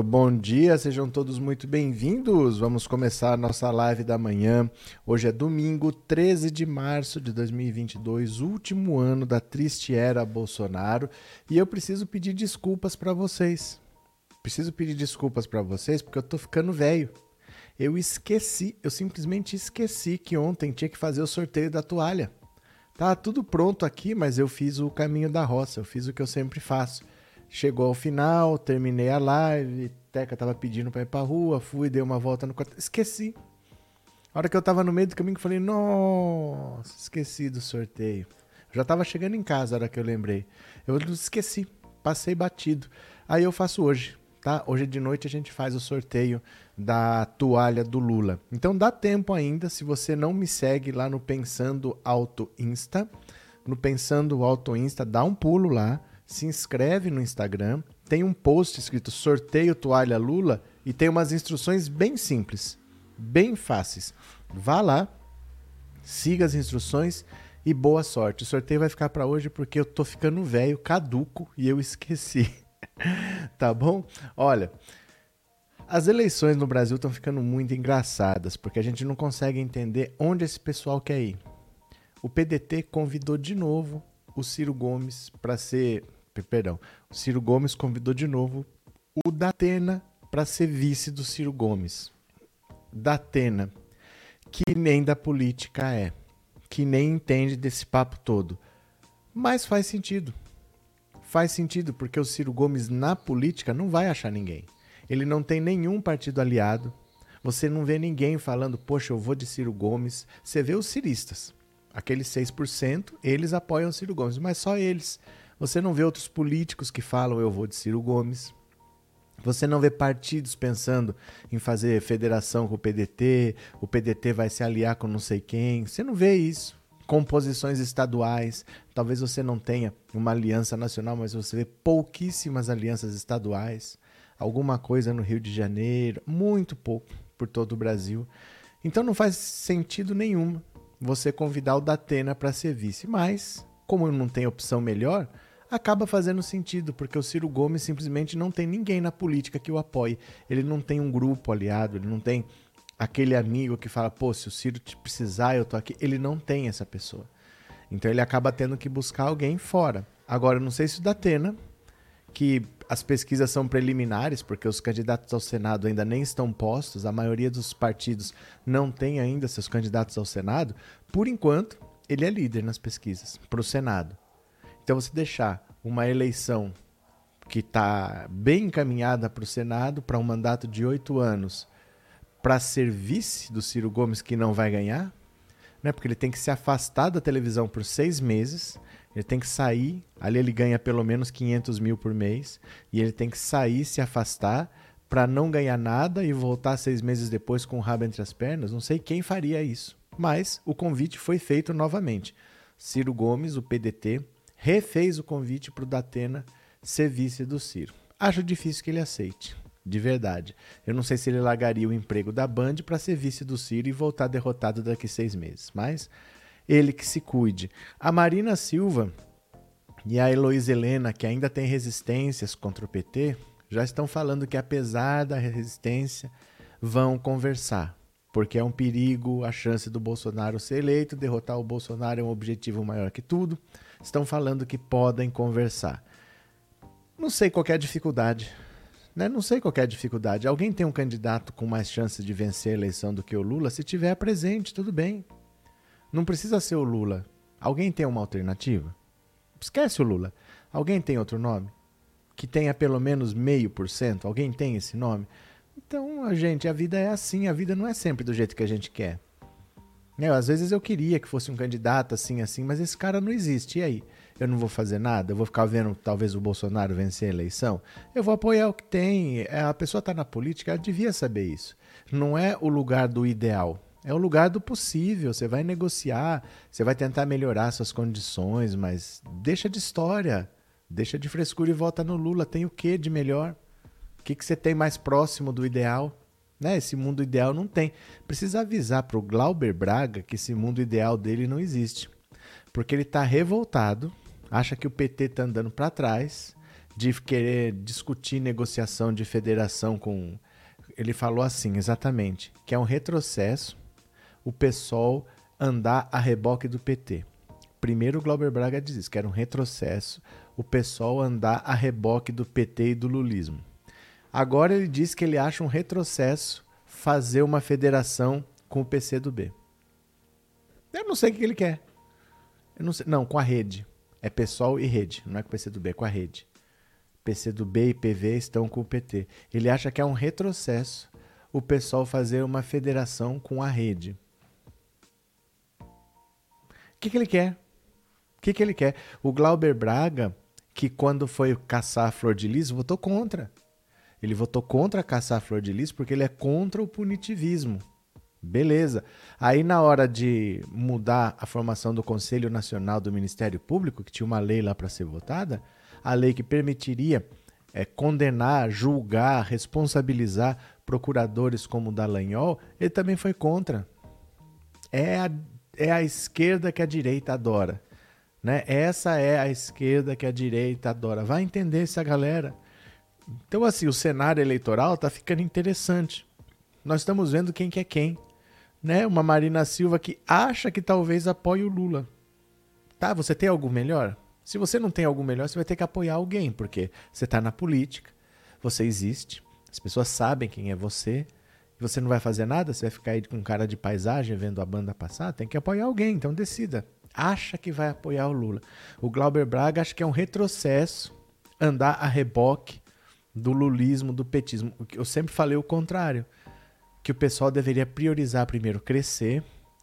Muito bom dia, sejam todos muito bem-vindos. Vamos começar nossa live da manhã. Hoje é domingo, 13 de março de 2022, último ano da triste era Bolsonaro, e eu preciso pedir desculpas para vocês. Preciso pedir desculpas para vocês porque eu tô ficando velho. Eu esqueci, eu simplesmente esqueci que ontem tinha que fazer o sorteio da toalha. Tá tudo pronto aqui, mas eu fiz o caminho da roça, eu fiz o que eu sempre faço. Chegou ao final, terminei a live, Teca tava pedindo pra ir pra rua, fui, dei uma volta no quarto. Esqueci. A hora que eu tava no meio do caminho, eu falei, nossa, esqueci do sorteio. Eu já tava chegando em casa a hora que eu lembrei. Eu esqueci, passei batido. Aí eu faço hoje, tá? Hoje de noite a gente faz o sorteio da toalha do Lula. Então dá tempo ainda, se você não me segue lá no Pensando Auto Insta, no Pensando Auto Insta, dá um pulo lá se inscreve no Instagram, tem um post escrito sorteio toalha Lula e tem umas instruções bem simples, bem fáceis. Vá lá, siga as instruções e boa sorte. O sorteio vai ficar para hoje porque eu tô ficando velho, caduco e eu esqueci. tá bom? Olha, as eleições no Brasil estão ficando muito engraçadas porque a gente não consegue entender onde esse pessoal quer ir. O PDT convidou de novo o Ciro Gomes para ser perdão, o Ciro Gomes convidou de novo o Datena para ser vice do Ciro Gomes. Datena, que nem da política é, que nem entende desse papo todo. Mas faz sentido. Faz sentido porque o Ciro Gomes na política não vai achar ninguém. Ele não tem nenhum partido aliado. Você não vê ninguém falando, poxa, eu vou de Ciro Gomes. Você vê os ciristas. Aqueles 6%, eles apoiam o Ciro Gomes, mas só eles. Você não vê outros políticos que falam eu vou de Ciro Gomes. Você não vê partidos pensando em fazer federação com o PDT, o PDT vai se aliar com não sei quem. Você não vê isso. Composições estaduais. Talvez você não tenha uma aliança nacional, mas você vê pouquíssimas alianças estaduais. Alguma coisa no Rio de Janeiro, muito pouco por todo o Brasil. Então não faz sentido nenhum você convidar o Datena para ser vice. Mas, como não tem opção melhor, acaba fazendo sentido, porque o Ciro Gomes simplesmente não tem ninguém na política que o apoie. Ele não tem um grupo aliado, ele não tem aquele amigo que fala, pô, se o Ciro te precisar, eu tô aqui. Ele não tem essa pessoa. Então ele acaba tendo que buscar alguém fora. Agora, eu não sei se o Datena, que as pesquisas são preliminares, porque os candidatos ao Senado ainda nem estão postos, a maioria dos partidos não tem ainda seus candidatos ao Senado, por enquanto, ele é líder nas pesquisas para o Senado. Então, você deixar uma eleição que está bem encaminhada para o Senado, para um mandato de oito anos, para ser vice do Ciro Gomes, que não vai ganhar, né? porque ele tem que se afastar da televisão por seis meses, ele tem que sair, ali ele ganha pelo menos 500 mil por mês, e ele tem que sair, se afastar, para não ganhar nada e voltar seis meses depois com o rabo entre as pernas. Não sei quem faria isso, mas o convite foi feito novamente. Ciro Gomes, o PDT, refez o convite para o Datena ser vice do Ciro. Acho difícil que ele aceite, de verdade. Eu não sei se ele largaria o emprego da Band para ser vice do Ciro e voltar derrotado daqui seis meses, mas ele que se cuide. A Marina Silva e a Heloísa Helena, que ainda tem resistências contra o PT, já estão falando que apesar da resistência, vão conversar porque é um perigo a chance do Bolsonaro ser eleito, derrotar o Bolsonaro é um objetivo maior que tudo estão falando que podem conversar. Não sei qual é a dificuldade. Né? Não sei qual é a dificuldade. Alguém tem um candidato com mais chance de vencer a eleição do que o Lula? Se tiver presente, tudo bem. Não precisa ser o Lula. Alguém tem uma alternativa? Esquece o Lula. Alguém tem outro nome? Que tenha pelo menos meio por cento? Alguém tem esse nome? Então, a gente, a vida é assim, a vida não é sempre do jeito que a gente quer. É, às vezes eu queria que fosse um candidato assim, assim, mas esse cara não existe. E aí? Eu não vou fazer nada? Eu vou ficar vendo talvez o Bolsonaro vencer a eleição? Eu vou apoiar o que tem. É, a pessoa está na política, ela devia saber isso. Não é o lugar do ideal. É o lugar do possível. Você vai negociar, você vai tentar melhorar suas condições, mas deixa de história, deixa de frescura e vota no Lula. Tem o que de melhor? O que, que você tem mais próximo do ideal? Né? Esse mundo ideal não tem. Precisa avisar para o Glauber Braga que esse mundo ideal dele não existe. Porque ele está revoltado, acha que o PT está andando para trás, de querer discutir negociação de federação com. Ele falou assim, exatamente, que é um retrocesso o PSOL andar a reboque do PT. Primeiro o Glauber Braga diz isso, que era um retrocesso o PSOL andar a reboque do PT e do lulismo. Agora ele diz que ele acha um retrocesso fazer uma federação com o PCdoB. Eu não sei o que ele quer. Eu não, sei, não, com a rede. É PSOL e rede, não é com o PCdoB, é com a rede. PCdoB e PV estão com o PT. Ele acha que é um retrocesso o PSOL fazer uma federação com a rede. O que, que ele quer? O que, que ele quer? O Glauber Braga, que quando foi caçar a Flor de Lis, votou contra. Ele votou contra caçar a Flor de Lis porque ele é contra o punitivismo. Beleza. Aí, na hora de mudar a formação do Conselho Nacional do Ministério Público, que tinha uma lei lá para ser votada, a lei que permitiria é, condenar, julgar, responsabilizar procuradores como o Dallagnol, ele também foi contra. É a, é a esquerda que a direita adora. Né? Essa é a esquerda que a direita adora. Vai entender essa galera. Então, assim, o cenário eleitoral está ficando interessante. Nós estamos vendo quem que é quem. Né? Uma Marina Silva que acha que talvez apoie o Lula. Tá, você tem algo melhor? Se você não tem algo melhor, você vai ter que apoiar alguém, porque você está na política, você existe, as pessoas sabem quem é você, e você não vai fazer nada, você vai ficar aí com cara de paisagem vendo a banda passar, tem que apoiar alguém, então decida. Acha que vai apoiar o Lula. O Glauber Braga acha que é um retrocesso andar a reboque do lulismo, do petismo. Eu sempre falei o contrário, que o pessoal deveria priorizar primeiro crescer,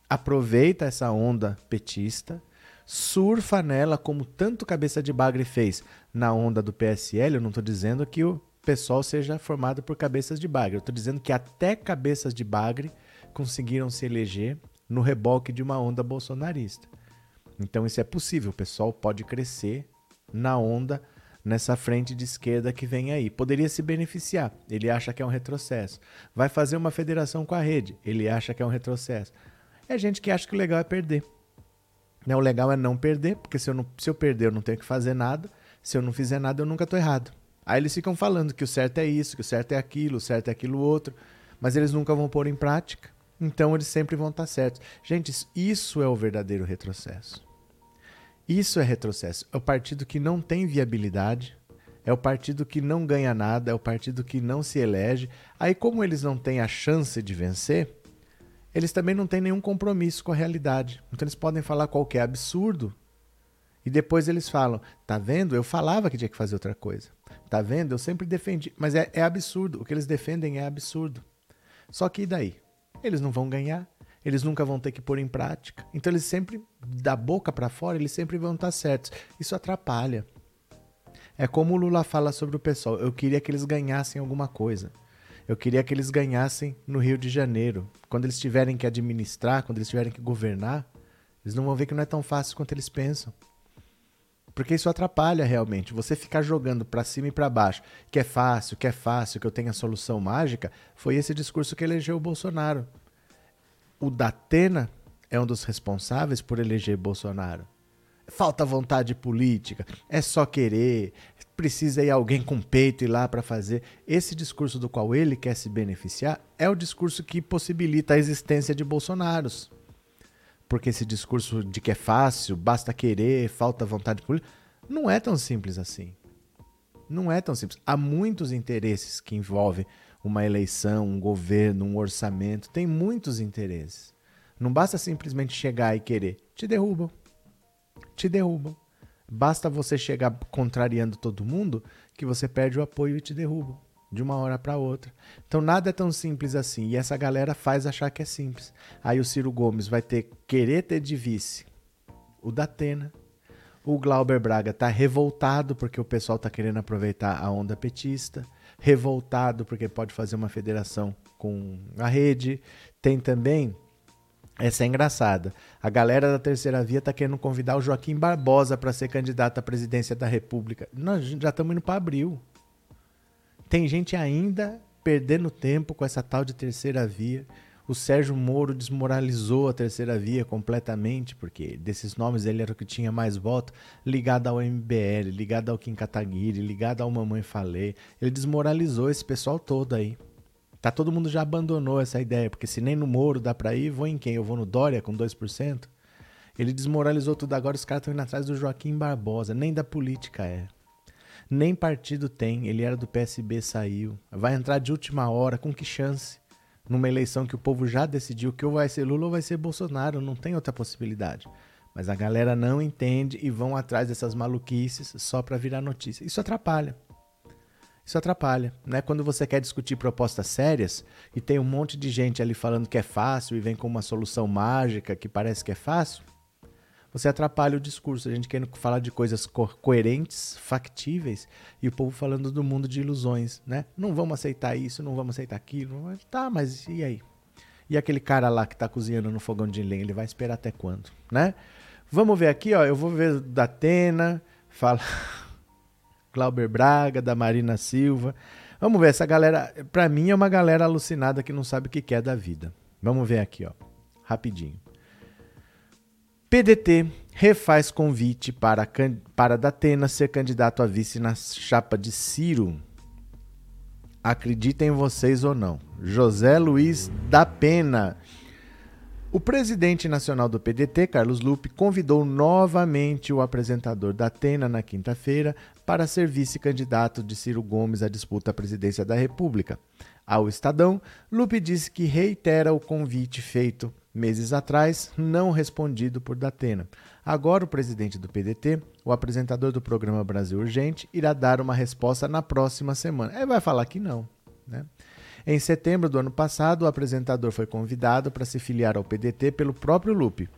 aproveita essa onda petista, surfa nela como tanto cabeça de bagre fez na onda do PSL. Eu não estou dizendo que o pessoal seja formado por cabeças de bagre. Eu estou dizendo que até cabeças de bagre conseguiram se eleger no reboque de uma onda bolsonarista. Então isso é possível. O pessoal pode crescer na onda nessa frente de esquerda que vem aí. Poderia se beneficiar. Ele acha que é um retrocesso. Vai fazer uma federação com a rede. Ele acha que é um retrocesso. É gente que acha que o legal é perder. Né? O legal é não perder, porque se eu, não, se eu perder eu não tenho que fazer nada. Se eu não fizer nada eu nunca estou errado. Aí eles ficam falando que o certo é isso, que o certo é aquilo, o certo é aquilo outro. Mas eles nunca vão pôr em prática. Então eles sempre vão estar certos. Gente, isso é o verdadeiro retrocesso. Isso é retrocesso. É o partido que não tem viabilidade, é o partido que não ganha nada, é o partido que não se elege. Aí, como eles não têm a chance de vencer, eles também não têm nenhum compromisso com a realidade. Então eles podem falar qualquer absurdo e depois eles falam: tá vendo? Eu falava que tinha que fazer outra coisa. Tá vendo? Eu sempre defendi. Mas é, é absurdo. O que eles defendem é absurdo. Só que e daí? Eles não vão ganhar, eles nunca vão ter que pôr em prática. Então eles sempre, da boca para fora, eles sempre vão estar certos. Isso atrapalha. É como o Lula fala sobre o pessoal: eu queria que eles ganhassem alguma coisa. Eu queria que eles ganhassem no Rio de Janeiro. Quando eles tiverem que administrar, quando eles tiverem que governar, eles não vão ver que não é tão fácil quanto eles pensam. Porque isso atrapalha realmente. Você ficar jogando para cima e para baixo, que é fácil, que é fácil, que eu tenho a solução mágica, foi esse discurso que elegeu o Bolsonaro. O Datena é um dos responsáveis por eleger Bolsonaro. Falta vontade política, é só querer, precisa ir alguém com peito ir lá para fazer. Esse discurso do qual ele quer se beneficiar é o discurso que possibilita a existência de Bolsonaros. Porque esse discurso de que é fácil, basta querer, falta vontade política, não é tão simples assim. Não é tão simples. Há muitos interesses que envolvem uma eleição, um governo, um orçamento, tem muitos interesses. Não basta simplesmente chegar e querer. Te derrubam. Te derrubam. Basta você chegar contrariando todo mundo que você perde o apoio e te derruba de uma hora para outra. Então nada é tão simples assim. E essa galera faz achar que é simples. Aí o Ciro Gomes vai ter querer ter de vice o Datena. O Glauber Braga tá revoltado porque o pessoal tá querendo aproveitar a onda petista, revoltado porque pode fazer uma federação com a rede. Tem também essa é engraçada. A galera da terceira via tá querendo convidar o Joaquim Barbosa para ser candidato à presidência da República. Nós já estamos indo para abril. Tem gente ainda perdendo tempo com essa tal de terceira via. O Sérgio Moro desmoralizou a terceira via completamente, porque desses nomes ele era o que tinha mais voto, ligado ao MBL, ligado ao Kim Kataguiri, ligado ao Mamãe Falei. Ele desmoralizou esse pessoal todo aí. Tá, todo mundo já abandonou essa ideia, porque se nem no Moro dá pra ir, vou em quem? Eu vou no Dória com 2%? Ele desmoralizou tudo, agora os caras estão indo atrás do Joaquim Barbosa, nem da política é. Nem partido tem, ele era do PSB, saiu. Vai entrar de última hora, com que chance? Numa eleição que o povo já decidiu que ou vai ser Lula ou vai ser Bolsonaro, não tem outra possibilidade. Mas a galera não entende e vão atrás dessas maluquices só para virar notícia. Isso atrapalha. Isso atrapalha, né? Quando você quer discutir propostas sérias e tem um monte de gente ali falando que é fácil e vem com uma solução mágica que parece que é fácil, você atrapalha o discurso. A gente querendo falar de coisas co coerentes, factíveis, e o povo falando do mundo de ilusões, né? Não vamos aceitar isso, não vamos aceitar aquilo. Tá, mas e aí? E aquele cara lá que está cozinhando no fogão de lenha, ele vai esperar até quando, né? Vamos ver aqui, ó. Eu vou ver da Atena, fala Glauber Braga, da Marina Silva. Vamos ver essa galera, para mim é uma galera alucinada que não sabe o que quer da vida. Vamos ver aqui, ó. Rapidinho. PDT refaz convite para, para Datena ser candidato a vice na chapa de Ciro. Acreditem vocês ou não. José Luiz da Pena. O presidente nacional do PDT, Carlos Lupe, convidou novamente o apresentador da Atena na quinta-feira para ser vice-candidato de Ciro Gomes à disputa à presidência da República. Ao Estadão, Lupe disse que reitera o convite feito meses atrás, não respondido por Datena. Agora, o presidente do PDT, o apresentador do programa Brasil Urgente, irá dar uma resposta na próxima semana. Ele vai falar que não. Né? Em setembro do ano passado, o apresentador foi convidado para se filiar ao PDT pelo próprio Lupe.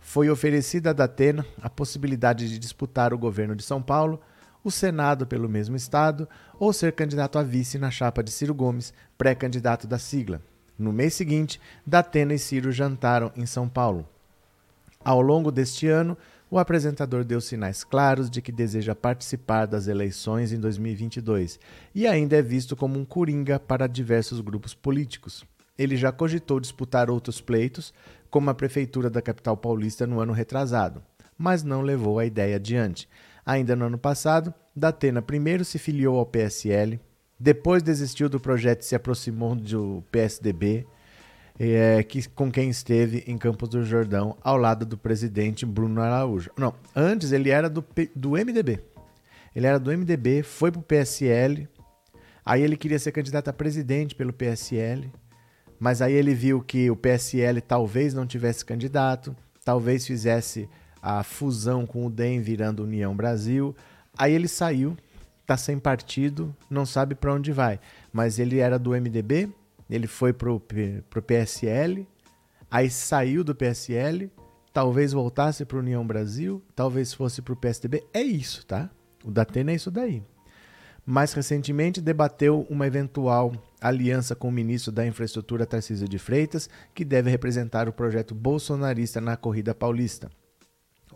Foi oferecida a Datena a possibilidade de disputar o governo de São Paulo, o Senado pelo mesmo estado ou ser candidato a vice na chapa de Ciro Gomes, pré-candidato da sigla. No mês seguinte, Datena e Ciro jantaram em São Paulo. Ao longo deste ano, o apresentador deu sinais claros de que deseja participar das eleições em 2022 e ainda é visto como um coringa para diversos grupos políticos. Ele já cogitou disputar outros pleitos, como a prefeitura da capital paulista no ano retrasado, mas não levou a ideia adiante. Ainda no ano passado, Datena primeiro se filiou ao PSL, depois desistiu do projeto e se aproximou do PSDB, é, que, com quem esteve em Campos do Jordão, ao lado do presidente Bruno Araújo. Não, antes ele era do, do MDB. Ele era do MDB, foi para o PSL, aí ele queria ser candidato a presidente pelo PSL, mas aí ele viu que o PSL talvez não tivesse candidato, talvez fizesse a fusão com o DEM virando União Brasil. Aí ele saiu tá sem partido, não sabe para onde vai. Mas ele era do MDB, ele foi pro, pro PSL, aí saiu do PSL, talvez voltasse para União Brasil, talvez fosse para o PSDB. É isso, tá? O Datena é isso daí. Mais recentemente, debateu uma eventual aliança com o ministro da Infraestrutura Tarcísio de Freitas, que deve representar o projeto bolsonarista na corrida paulista.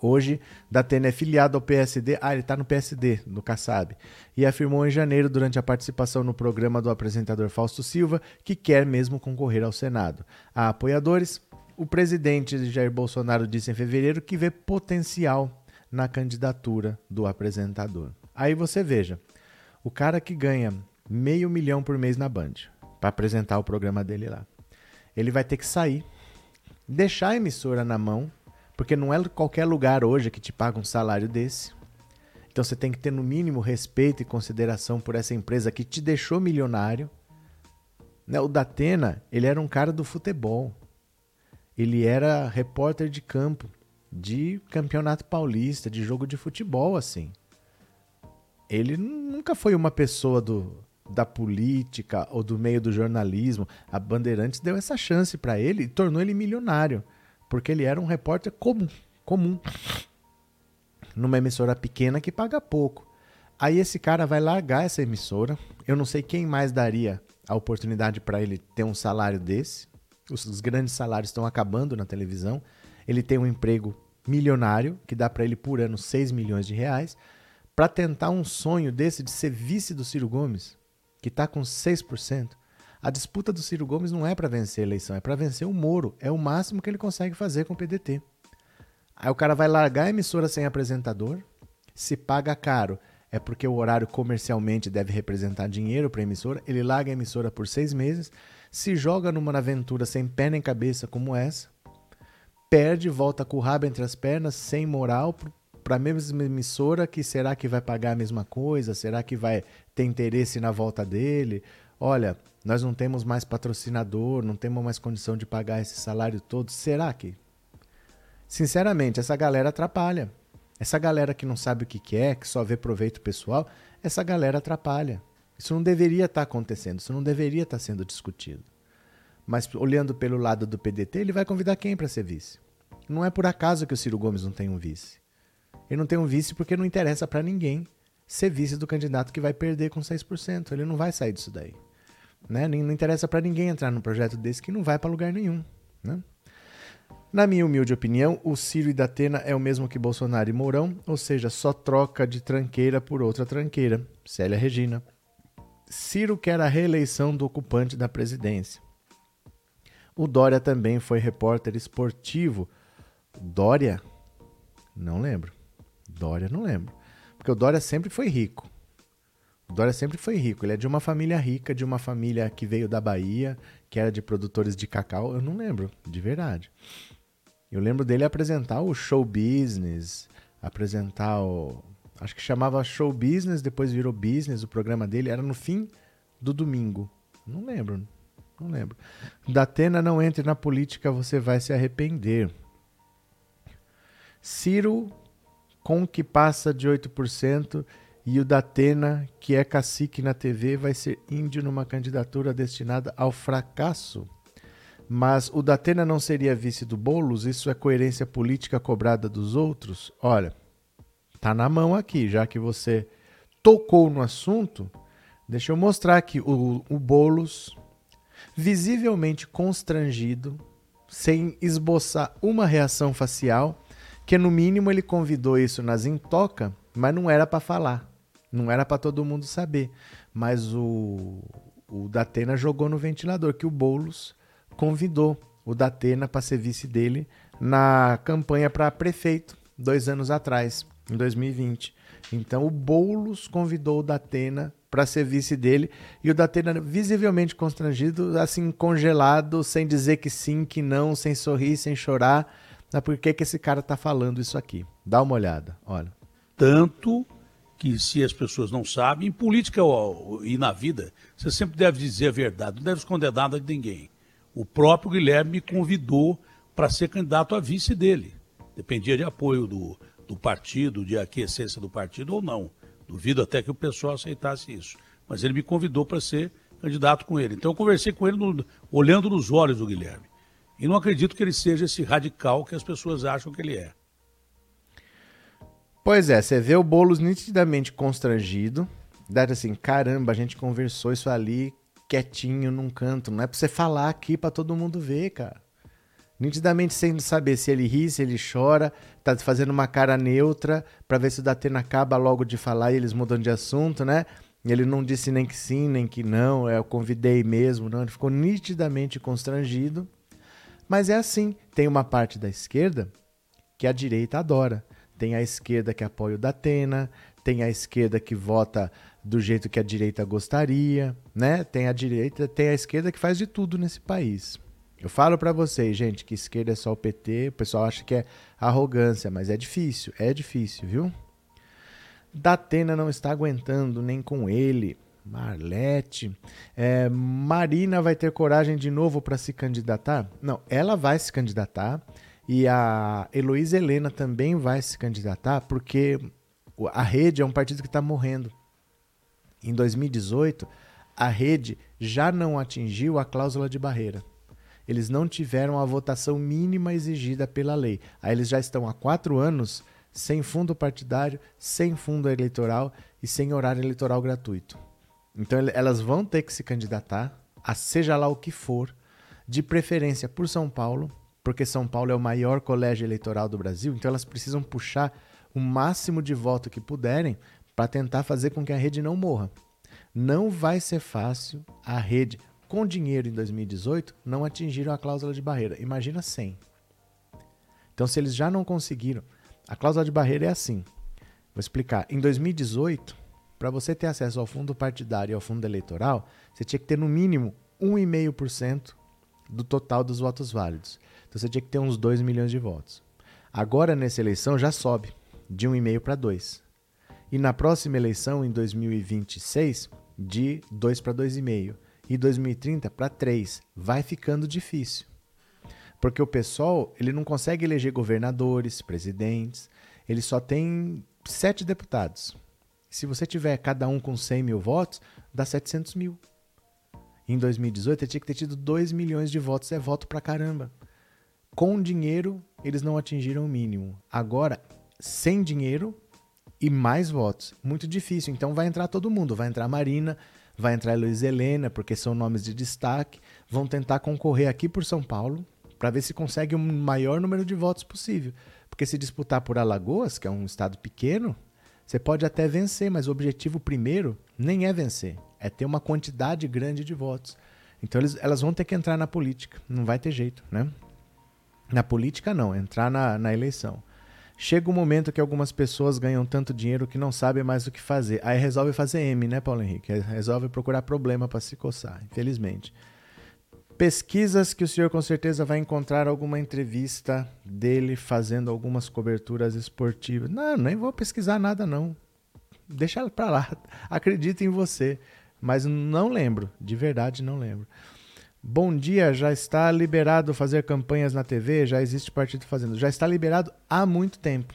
Hoje, Datena é filiado ao PSD. Ah, ele está no PSD, no Kassab. E afirmou em janeiro, durante a participação no programa do apresentador Fausto Silva, que quer mesmo concorrer ao Senado. A apoiadores, o presidente Jair Bolsonaro disse em fevereiro que vê potencial na candidatura do apresentador. Aí você veja, o cara que ganha meio milhão por mês na Band para apresentar o programa dele lá, ele vai ter que sair, deixar a emissora na mão porque não é qualquer lugar hoje que te paga um salário desse. Então você tem que ter no mínimo respeito e consideração por essa empresa que te deixou milionário. Né, o Datena, ele era um cara do futebol. Ele era repórter de campo, de campeonato paulista, de jogo de futebol, assim. Ele nunca foi uma pessoa do, da política ou do meio do jornalismo. A Bandeirantes deu essa chance para ele e tornou ele milionário porque ele era um repórter comum, comum, numa emissora pequena que paga pouco. Aí esse cara vai largar essa emissora. Eu não sei quem mais daria a oportunidade para ele ter um salário desse. Os, grandes salários estão acabando na televisão. Ele tem um emprego milionário que dá para ele por ano 6 milhões de reais para tentar um sonho desse de ser vice do Ciro Gomes, que está com 6%. A disputa do Ciro Gomes não é para vencer a eleição, é para vencer o Moro. É o máximo que ele consegue fazer com o PDT. Aí o cara vai largar a emissora sem apresentador, se paga caro. É porque o horário comercialmente deve representar dinheiro para a emissora. Ele larga a emissora por seis meses, se joga numa aventura sem pé nem cabeça como essa, perde, volta com o rabo entre as pernas, sem moral, para a mesma emissora que será que vai pagar a mesma coisa? Será que vai ter interesse na volta dele? Olha, nós não temos mais patrocinador, não temos mais condição de pagar esse salário todo. Será que? Sinceramente, essa galera atrapalha. Essa galera que não sabe o que quer, que só vê proveito pessoal, essa galera atrapalha. Isso não deveria estar tá acontecendo, isso não deveria estar tá sendo discutido. Mas olhando pelo lado do PDT, ele vai convidar quem para ser vice? Não é por acaso que o Ciro Gomes não tem um vice. Ele não tem um vice porque não interessa para ninguém ser vice do candidato que vai perder com 6%. Ele não vai sair disso daí. Né? Não interessa para ninguém entrar num projeto desse que não vai para lugar nenhum. Né? Na minha humilde opinião, o Ciro e Datena é o mesmo que Bolsonaro e Mourão, ou seja, só troca de tranqueira por outra tranqueira. Célia Regina. Ciro quer a reeleição do ocupante da presidência. O Dória também foi repórter esportivo. Dória? Não lembro. Dória, não lembro. Porque o Dória sempre foi rico. Dória sempre foi rico. Ele é de uma família rica, de uma família que veio da Bahia, que era de produtores de cacau. Eu não lembro, de verdade. Eu lembro dele apresentar o show business, apresentar o. Acho que chamava show business, depois virou business. O programa dele era no fim do domingo. Não lembro, não lembro. Datena não entre na política, você vai se arrepender. Ciro com que passa de 8% e o Datena, que é cacique na TV, vai ser índio numa candidatura destinada ao fracasso. Mas o Datena não seria vice do Boulos? Isso é coerência política cobrada dos outros? Olha, tá na mão aqui, já que você tocou no assunto. Deixa eu mostrar aqui o, o Boulos, visivelmente constrangido, sem esboçar uma reação facial, que no mínimo ele convidou isso nas Intoca, mas não era para falar. Não era para todo mundo saber. Mas o, o Datena jogou no ventilador que o Boulos convidou o Datena para ser vice dele na campanha para prefeito, dois anos atrás, em 2020. Então o Boulos convidou o Datena para ser vice dele e o Datena visivelmente constrangido, assim congelado, sem dizer que sim, que não, sem sorrir, sem chorar. Mas por que, que esse cara está falando isso aqui? Dá uma olhada, olha. Tanto que se as pessoas não sabem, em política e na vida, você sempre deve dizer a verdade, não deve esconder nada de ninguém. O próprio Guilherme me convidou para ser candidato a vice dele. Dependia de apoio do, do partido, de aquiescência do partido ou não. Duvido até que o pessoal aceitasse isso. Mas ele me convidou para ser candidato com ele. Então eu conversei com ele no, olhando nos olhos do Guilherme. E não acredito que ele seja esse radical que as pessoas acham que ele é. Pois é, você vê o Boulos nitidamente constrangido. Dá assim, caramba, a gente conversou isso ali quietinho num canto. Não é pra você falar aqui para todo mundo ver, cara. Nitidamente sem saber se ele ri, se ele chora, tá fazendo uma cara neutra para ver se o Datena acaba logo de falar e eles mudam de assunto, né? Ele não disse nem que sim, nem que não, é, eu convidei mesmo, não. Ele ficou nitidamente constrangido. Mas é assim: tem uma parte da esquerda que a direita adora. Tem a esquerda que apoia o Datena, tem a esquerda que vota do jeito que a direita gostaria, né? Tem a direita, tem a esquerda que faz de tudo nesse país. Eu falo para vocês, gente, que esquerda é só o PT, o pessoal acha que é arrogância, mas é difícil, é difícil, viu? Datena não está aguentando nem com ele. Marlete. É, Marina vai ter coragem de novo para se candidatar? Não, ela vai se candidatar. E a Heloísa Helena também vai se candidatar, porque a rede é um partido que está morrendo. Em 2018, a rede já não atingiu a cláusula de barreira. Eles não tiveram a votação mínima exigida pela lei. Aí eles já estão há quatro anos sem fundo partidário, sem fundo eleitoral e sem horário eleitoral gratuito. Então elas vão ter que se candidatar a seja lá o que for, de preferência por São Paulo, porque São Paulo é o maior colégio eleitoral do Brasil, então elas precisam puxar o máximo de voto que puderem para tentar fazer com que a rede não morra. Não vai ser fácil a rede com dinheiro em 2018 não atingiram a cláusula de barreira. Imagina 100. Então, se eles já não conseguiram. A cláusula de barreira é assim. Vou explicar. Em 2018, para você ter acesso ao fundo partidário e ao fundo eleitoral, você tinha que ter no mínimo 1,5% do total dos votos válidos. Então você tinha que ter uns 2 milhões de votos. Agora, nessa eleição, já sobe de 1,5 para 2. E na próxima eleição, em 2026, de 2 para 2,5. E 2030 para 3. Vai ficando difícil. Porque o pessoal ele não consegue eleger governadores, presidentes. Ele só tem sete deputados. Se você tiver cada um com 100 mil votos, dá 700 mil. Em 2018, ele tinha que ter tido 2 milhões de votos. É voto pra caramba. Com dinheiro, eles não atingiram o mínimo. Agora, sem dinheiro e mais votos. Muito difícil. Então vai entrar todo mundo. Vai entrar Marina, vai entrar Luiz Helena, porque são nomes de destaque. Vão tentar concorrer aqui por São Paulo para ver se consegue o maior número de votos possível. Porque se disputar por Alagoas, que é um estado pequeno, você pode até vencer, mas o objetivo primeiro nem é vencer, é ter uma quantidade grande de votos. Então eles, elas vão ter que entrar na política, não vai ter jeito, né? Na política não, entrar na, na eleição. Chega um momento que algumas pessoas ganham tanto dinheiro que não sabem mais o que fazer. Aí resolve fazer M, né, Paulo Henrique? Resolve procurar problema para se coçar, infelizmente. Pesquisas que o senhor com certeza vai encontrar alguma entrevista dele fazendo algumas coberturas esportivas. Não, nem vou pesquisar nada não. Deixa para lá. Acredito em você, mas não lembro, de verdade não lembro. Bom dia, já está liberado fazer campanhas na TV? Já existe partido fazendo? Já está liberado há muito tempo.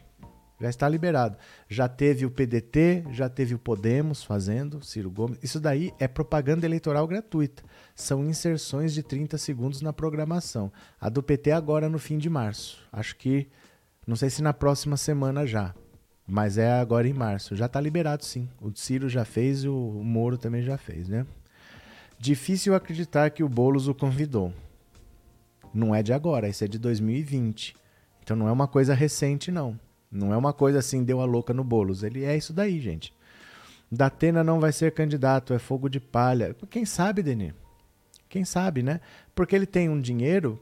Já está liberado. Já teve o PDT, já teve o Podemos fazendo, Ciro Gomes. Isso daí é propaganda eleitoral gratuita. São inserções de 30 segundos na programação. A do PT agora no fim de março. Acho que, não sei se na próxima semana já, mas é agora em março. Já está liberado sim. O Ciro já fez o Moro também já fez, né? Difícil acreditar que o Boulos o convidou. Não é de agora, isso é de 2020. Então não é uma coisa recente, não. Não é uma coisa assim, deu a louca no Boulos. Ele é isso daí, gente. Datena não vai ser candidato, é fogo de palha. Quem sabe, Denis? Quem sabe, né? Porque ele tem um dinheiro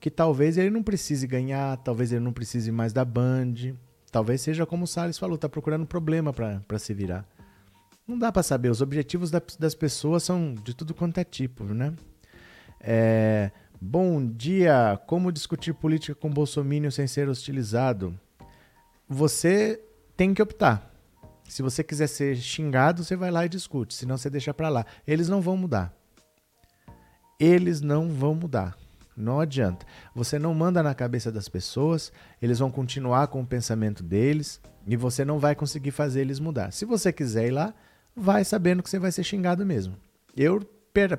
que talvez ele não precise ganhar, talvez ele não precise mais da Band. Talvez seja como o Salles falou, tá procurando problema para se virar. Não dá para saber. Os objetivos da, das pessoas são de tudo quanto é tipo, né? É, bom dia. Como discutir política com Bolsonaro sem ser hostilizado? você tem que optar. Se você quiser ser xingado, você vai lá e discute, senão você deixa para lá. Eles não vão mudar. Eles não vão mudar. Não adianta. Você não manda na cabeça das pessoas, eles vão continuar com o pensamento deles e você não vai conseguir fazer eles mudar. Se você quiser ir lá, vai sabendo que você vai ser xingado mesmo. Eu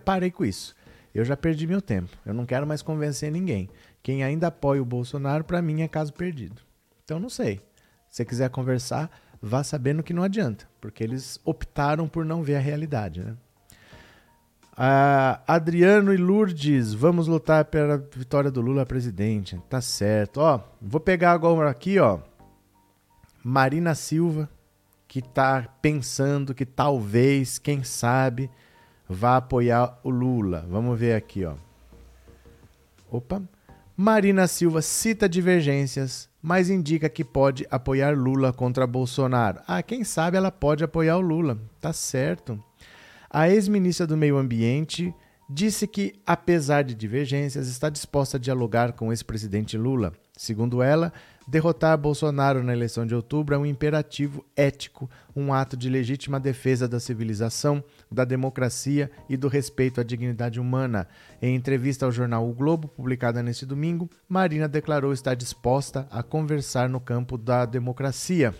parei com isso. Eu já perdi meu tempo. Eu não quero mais convencer ninguém. Quem ainda apoia o Bolsonaro, para mim, é caso perdido. Então, não sei. Se quiser conversar, vá sabendo que não adianta, porque eles optaram por não ver a realidade. Né? Ah, Adriano e Lourdes, vamos lutar pela vitória do Lula presidente. Tá certo. Ó, vou pegar agora aqui, ó. Marina Silva, que tá pensando que talvez, quem sabe, vá apoiar o Lula. Vamos ver aqui, ó. Opa. Marina Silva cita divergências, mas indica que pode apoiar Lula contra Bolsonaro. Ah, quem sabe ela pode apoiar o Lula. Tá certo. A ex-ministra do Meio Ambiente disse que, apesar de divergências, está disposta a dialogar com o ex-presidente Lula. Segundo ela, derrotar Bolsonaro na eleição de outubro é um imperativo ético, um ato de legítima defesa da civilização, da democracia e do respeito à dignidade humana. Em entrevista ao jornal O Globo, publicada neste domingo, Marina declarou estar disposta a conversar no campo da democracia.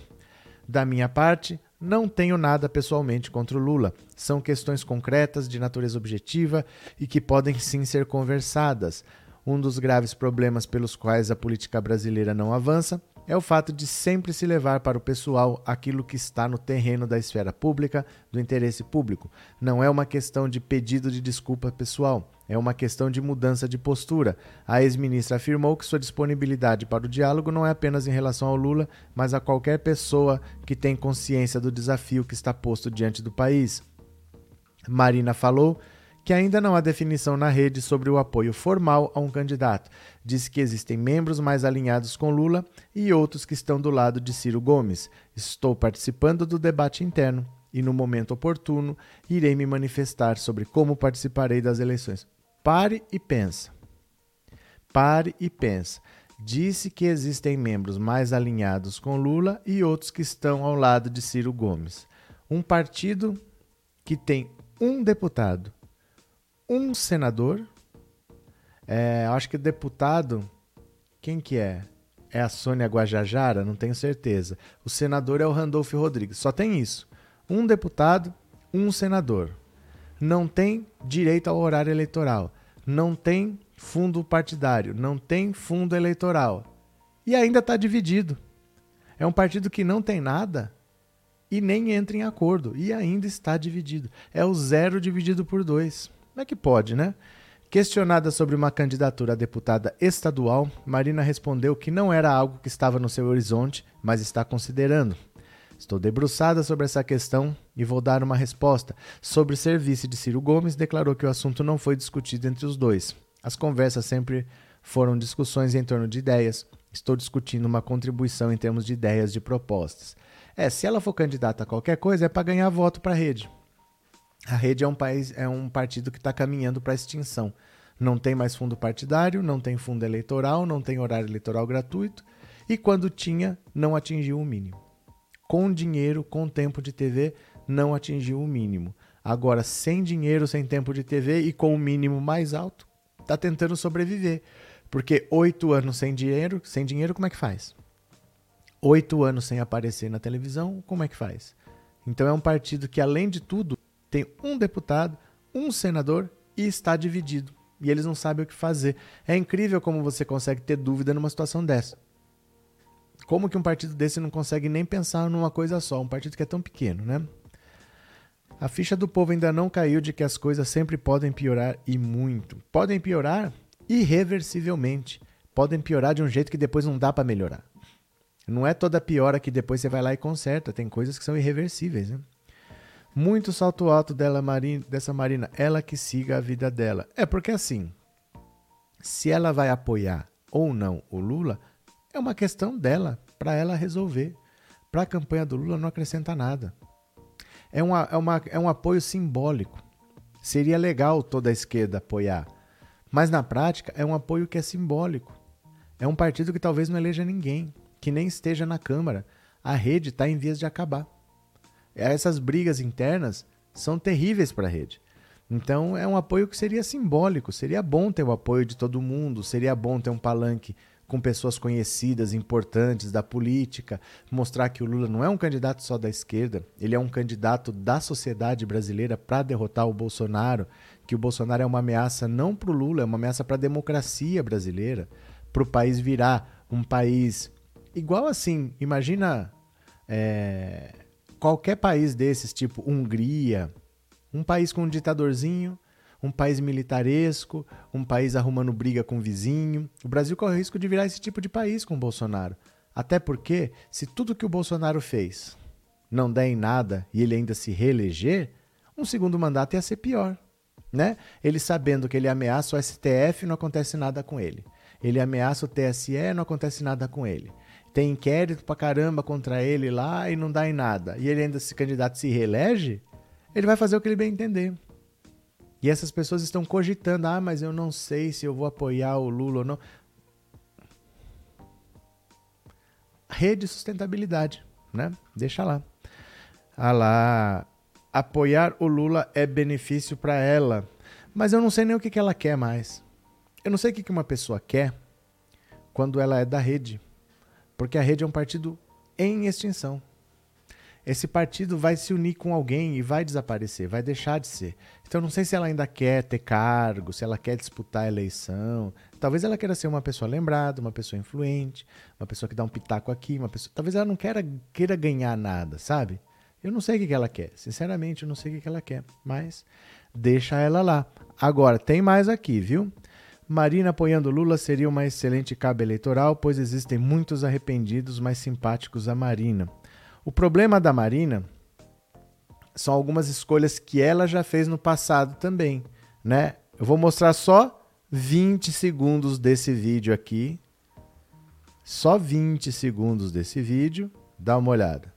Da minha parte, não tenho nada pessoalmente contra o Lula. São questões concretas, de natureza objetiva e que podem sim ser conversadas. Um dos graves problemas pelos quais a política brasileira não avança é o fato de sempre se levar para o pessoal aquilo que está no terreno da esfera pública, do interesse público. Não é uma questão de pedido de desculpa pessoal, é uma questão de mudança de postura. A ex-ministra afirmou que sua disponibilidade para o diálogo não é apenas em relação ao Lula, mas a qualquer pessoa que tem consciência do desafio que está posto diante do país. Marina falou que ainda não há definição na rede sobre o apoio formal a um candidato. Disse que existem membros mais alinhados com Lula e outros que estão do lado de Ciro Gomes. Estou participando do debate interno e, no momento oportuno, irei me manifestar sobre como participarei das eleições. Pare e pensa. Pare e pensa. Disse que existem membros mais alinhados com Lula e outros que estão ao lado de Ciro Gomes. Um partido que tem um deputado, um senador. É, acho que deputado, quem que é? É a Sônia Guajajara? Não tenho certeza. O senador é o Randolfo Rodrigues. Só tem isso. Um deputado, um senador. Não tem direito ao horário eleitoral. Não tem fundo partidário. Não tem fundo eleitoral. E ainda está dividido. É um partido que não tem nada e nem entra em acordo e ainda está dividido. É o zero dividido por dois. Como é que pode, né? Questionada sobre uma candidatura a deputada estadual, Marina respondeu que não era algo que estava no seu horizonte, mas está considerando. Estou debruçada sobre essa questão e vou dar uma resposta. Sobre ser vice de Ciro Gomes, declarou que o assunto não foi discutido entre os dois. As conversas sempre foram discussões em torno de ideias. Estou discutindo uma contribuição em termos de ideias de propostas. É, se ela for candidata a qualquer coisa, é para ganhar voto para a rede. A rede é um, país, é um partido que está caminhando para extinção. Não tem mais fundo partidário, não tem fundo eleitoral, não tem horário eleitoral gratuito e quando tinha, não atingiu o mínimo. Com dinheiro, com tempo de TV, não atingiu o mínimo. Agora, sem dinheiro, sem tempo de TV e com o mínimo mais alto, está tentando sobreviver. Porque oito anos sem dinheiro, sem dinheiro, como é que faz? oito anos sem aparecer na televisão, como é que faz? Então é um partido que, além de tudo, tem um deputado, um senador e está dividido. E eles não sabem o que fazer. É incrível como você consegue ter dúvida numa situação dessa. Como que um partido desse não consegue nem pensar numa coisa só? Um partido que é tão pequeno, né? A ficha do povo ainda não caiu de que as coisas sempre podem piorar e muito. Podem piorar irreversivelmente. Podem piorar de um jeito que depois não dá para melhorar. Não é toda piora que depois você vai lá e conserta. Tem coisas que são irreversíveis, né? Muito salto alto dela, Marina, dessa Marina. Ela que siga a vida dela. É porque assim, se ela vai apoiar ou não o Lula, é uma questão dela, para ela resolver. Para a campanha do Lula não acrescenta nada. É, uma, é, uma, é um apoio simbólico. Seria legal toda a esquerda apoiar. Mas na prática é um apoio que é simbólico. É um partido que talvez não eleja ninguém que nem esteja na Câmara. A rede está em vias de acabar. Essas brigas internas são terríveis para a rede. Então é um apoio que seria simbólico, seria bom ter o apoio de todo mundo, seria bom ter um palanque com pessoas conhecidas, importantes da política, mostrar que o Lula não é um candidato só da esquerda, ele é um candidato da sociedade brasileira para derrotar o Bolsonaro, que o Bolsonaro é uma ameaça não para o Lula, é uma ameaça para a democracia brasileira, para o país virar um país igual assim, imagina é, qualquer país desses, tipo Hungria, um país com um ditadorzinho, um país militaresco, um país arrumando briga com o vizinho. O Brasil corre o risco de virar esse tipo de país com o Bolsonaro. Até porque, se tudo que o Bolsonaro fez não der em nada e ele ainda se reeleger, um segundo mandato ia ser pior. Né? Ele sabendo que ele ameaça o STF, não acontece nada com ele. Ele ameaça o TSE, não acontece nada com ele tem inquérito pra caramba contra ele lá e não dá em nada, e ele ainda se candidato se reelege, ele vai fazer o que ele bem entender. E essas pessoas estão cogitando, ah, mas eu não sei se eu vou apoiar o Lula ou não. Rede sustentabilidade, né? Deixa lá. Ah lá, apoiar o Lula é benefício para ela. Mas eu não sei nem o que, que ela quer mais. Eu não sei o que, que uma pessoa quer quando ela é da rede. Porque a rede é um partido em extinção. Esse partido vai se unir com alguém e vai desaparecer, vai deixar de ser. Então não sei se ela ainda quer ter cargo, se ela quer disputar a eleição. Talvez ela queira ser uma pessoa lembrada, uma pessoa influente, uma pessoa que dá um pitaco aqui, uma pessoa. Talvez ela não queira, queira ganhar nada, sabe? Eu não sei o que ela quer. Sinceramente, eu não sei o que ela quer. Mas deixa ela lá. Agora, tem mais aqui, viu? Marina apoiando Lula seria uma excelente cabo eleitoral, pois existem muitos arrependidos mais simpáticos a Marina. O problema da Marina são algumas escolhas que ela já fez no passado também. né? Eu vou mostrar só 20 segundos desse vídeo aqui. Só 20 segundos desse vídeo. Dá uma olhada.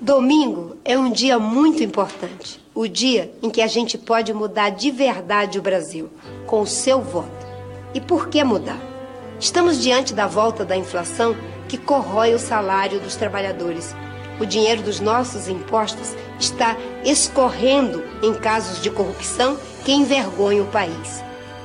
Domingo é um dia muito importante. O dia em que a gente pode mudar de verdade o Brasil, com o seu voto. E por que mudar? Estamos diante da volta da inflação que corrói o salário dos trabalhadores. O dinheiro dos nossos impostos está escorrendo em casos de corrupção que envergonham o país.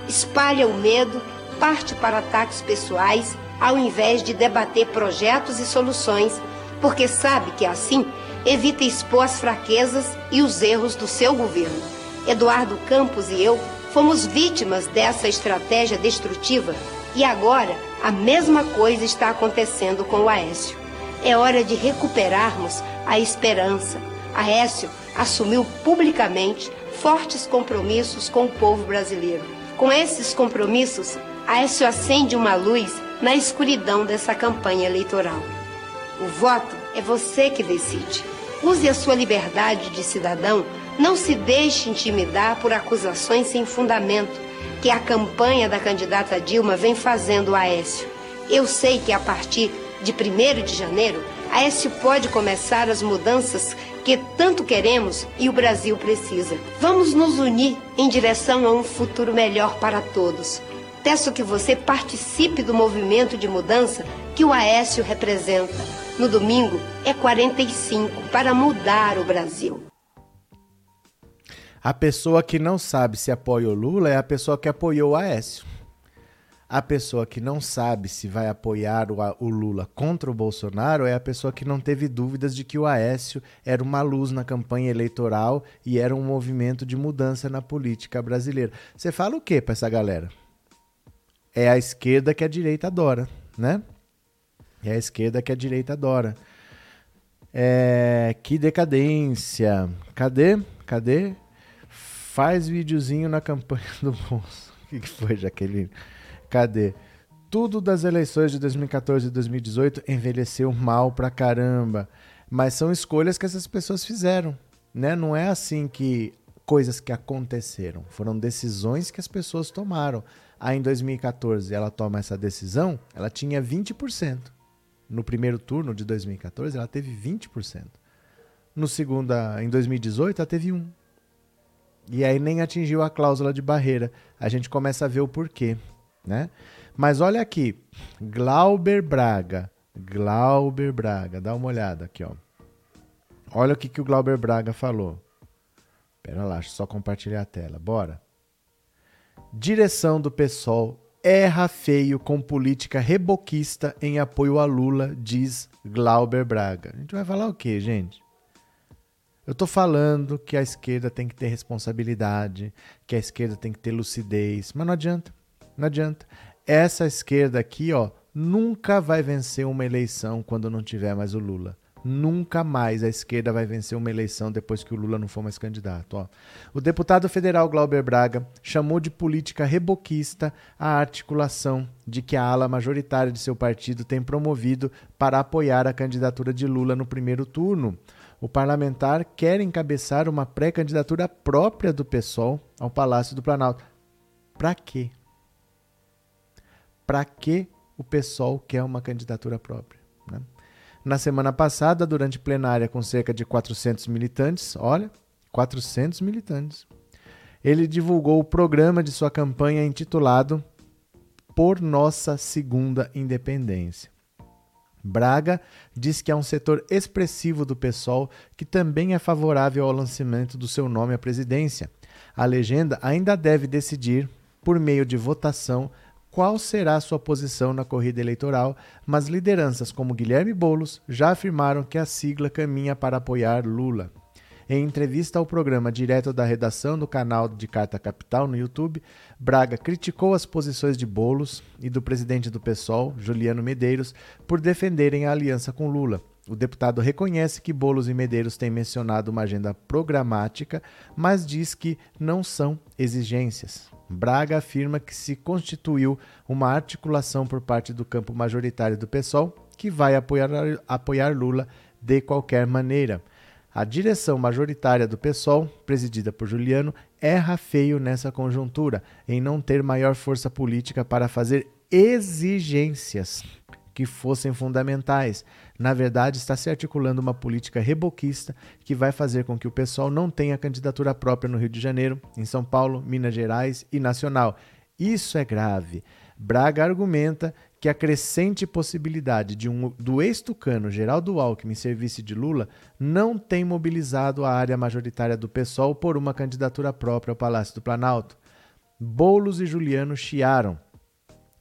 Espalha o medo, parte para ataques pessoais, ao invés de debater projetos e soluções, porque sabe que assim evita expor as fraquezas e os erros do seu governo. Eduardo Campos e eu fomos vítimas dessa estratégia destrutiva e agora a mesma coisa está acontecendo com o Aécio. É hora de recuperarmos a esperança. Aécio assumiu publicamente fortes compromissos com o povo brasileiro. Com esses compromissos, Aécio acende uma luz na escuridão dessa campanha eleitoral. O voto é você que decide. Use a sua liberdade de cidadão, não se deixe intimidar por acusações sem fundamento que a campanha da candidata Dilma vem fazendo a Aécio. Eu sei que a partir de 1 de janeiro, a Aécio pode começar as mudanças que tanto queremos e o Brasil precisa. Vamos nos unir em direção a um futuro melhor para todos. Peço que você participe do movimento de mudança que o Aécio representa. No domingo é 45 para mudar o Brasil. A pessoa que não sabe se apoia o Lula é a pessoa que apoiou o Aécio. A pessoa que não sabe se vai apoiar o, Lula contra o Bolsonaro é a pessoa que não teve dúvidas de que o Aécio era uma luz na campanha eleitoral e era um movimento de mudança na política brasileira. Você fala o que para essa galera? É a esquerda que a direita adora, né? É a esquerda que a direita adora. É, que decadência. Cadê? Cadê? Faz videozinho na campanha do bolso. O que, foi, Jaqueline? Cadê? Tudo das eleições de 2014 e 2018 envelheceu mal pra caramba. Mas são escolhas que essas pessoas fizeram. Né? Não é assim que coisas que aconteceram. Foram decisões que as pessoas tomaram. Aí em 2014 ela toma essa decisão, ela tinha 20%. No primeiro turno de 2014 ela teve 20%. No segunda, em 2018 ela teve 1. E aí nem atingiu a cláusula de barreira. A gente começa a ver o porquê, né? Mas olha aqui, Glauber Braga, Glauber Braga, dá uma olhada aqui, ó. Olha o que, que o Glauber Braga falou. Pera lá, deixa eu só compartilhar a tela. Bora. Direção do PSOL erra feio com política reboquista em apoio a Lula, diz Glauber Braga. A gente vai falar o quê, gente? Eu estou falando que a esquerda tem que ter responsabilidade, que a esquerda tem que ter lucidez, mas não adianta, não adianta. Essa esquerda aqui, ó, nunca vai vencer uma eleição quando não tiver mais o Lula. Nunca mais a esquerda vai vencer uma eleição depois que o Lula não for mais candidato. Ó. O deputado federal Glauber Braga chamou de política reboquista a articulação de que a ala majoritária de seu partido tem promovido para apoiar a candidatura de Lula no primeiro turno o parlamentar quer encabeçar uma pré-candidatura própria do PSOL ao Palácio do Planalto. Para quê? Para que o PSOL quer uma candidatura própria? Na semana passada, durante plenária com cerca de 400 militantes, olha, 400 militantes, ele divulgou o programa de sua campanha intitulado Por Nossa Segunda Independência. Braga diz que há um setor expressivo do PSOL que também é favorável ao lançamento do seu nome à presidência. A legenda ainda deve decidir, por meio de votação, qual será sua posição na corrida eleitoral, mas lideranças como Guilherme Bolos já afirmaram que a sigla caminha para apoiar Lula. Em entrevista ao programa direto da redação do canal de Carta Capital no YouTube, Braga criticou as posições de Bolos e do presidente do PSOL, Juliano Medeiros, por defenderem a aliança com Lula. O deputado reconhece que Bolos e Medeiros têm mencionado uma agenda programática, mas diz que não são exigências. Braga afirma que se constituiu uma articulação por parte do campo majoritário do PSOL que vai apoiar, apoiar Lula de qualquer maneira. A direção majoritária do PSOL, presidida por Juliano, erra feio nessa conjuntura, em não ter maior força política para fazer exigências que fossem fundamentais. Na verdade, está se articulando uma política reboquista que vai fazer com que o PSOL não tenha candidatura própria no Rio de Janeiro, em São Paulo, Minas Gerais e nacional. Isso é grave. Braga argumenta que a crescente possibilidade de um, do ex-tucano Geraldo Alckmin ser vice de Lula não tem mobilizado a área majoritária do PSOL por uma candidatura própria ao Palácio do Planalto. Bolos e Juliano chiaram.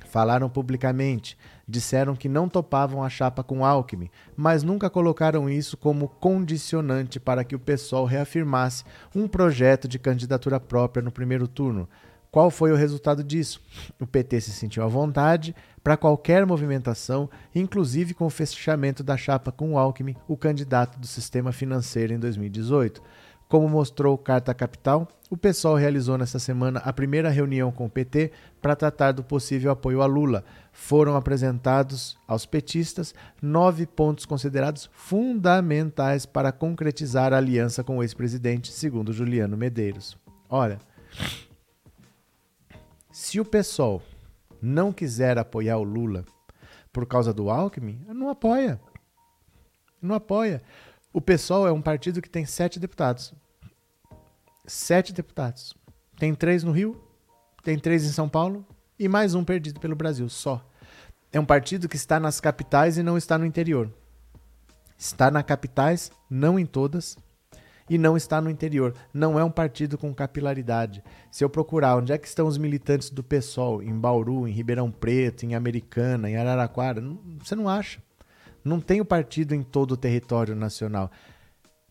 Falaram publicamente, disseram que não topavam a chapa com Alckmin, mas nunca colocaram isso como condicionante para que o PSOL reafirmasse um projeto de candidatura própria no primeiro turno. Qual foi o resultado disso? O PT se sentiu à vontade para qualquer movimentação, inclusive com o fechamento da chapa com Alckmin, o candidato do sistema financeiro em 2018. Como mostrou Carta Capital, o PSOL realizou nesta semana a primeira reunião com o PT para tratar do possível apoio a Lula. Foram apresentados aos petistas nove pontos considerados fundamentais para concretizar a aliança com o ex-presidente, segundo Juliano Medeiros. Olha, se o PSOL não quiser apoiar o Lula por causa do Alckmin, não apoia. Não apoia. O PSOL é um partido que tem sete deputados. Sete deputados. Tem três no Rio, tem três em São Paulo e mais um perdido pelo Brasil, só. É um partido que está nas capitais e não está no interior. Está nas capitais, não em todas, e não está no interior. Não é um partido com capilaridade. Se eu procurar onde é que estão os militantes do PSOL, em Bauru, em Ribeirão Preto, em Americana, em Araraquara, não, você não acha. Não tem o partido em todo o território nacional.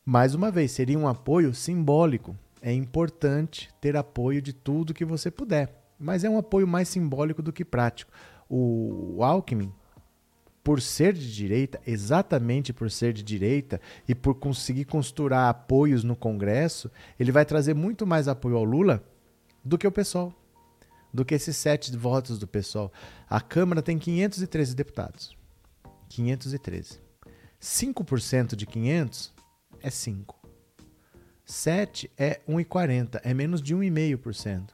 Mais uma vez, seria um apoio simbólico. É importante ter apoio de tudo que você puder, mas é um apoio mais simbólico do que prático. O Alckmin por ser de direita, exatamente por ser de direita e por conseguir costurar apoios no Congresso, ele vai trazer muito mais apoio ao Lula do que o PSOL, do que esses sete votos do PSOL. A Câmara tem 513 deputados. 513. 5% de 500 é 5. 7 é 1,40, é menos de 1,5%.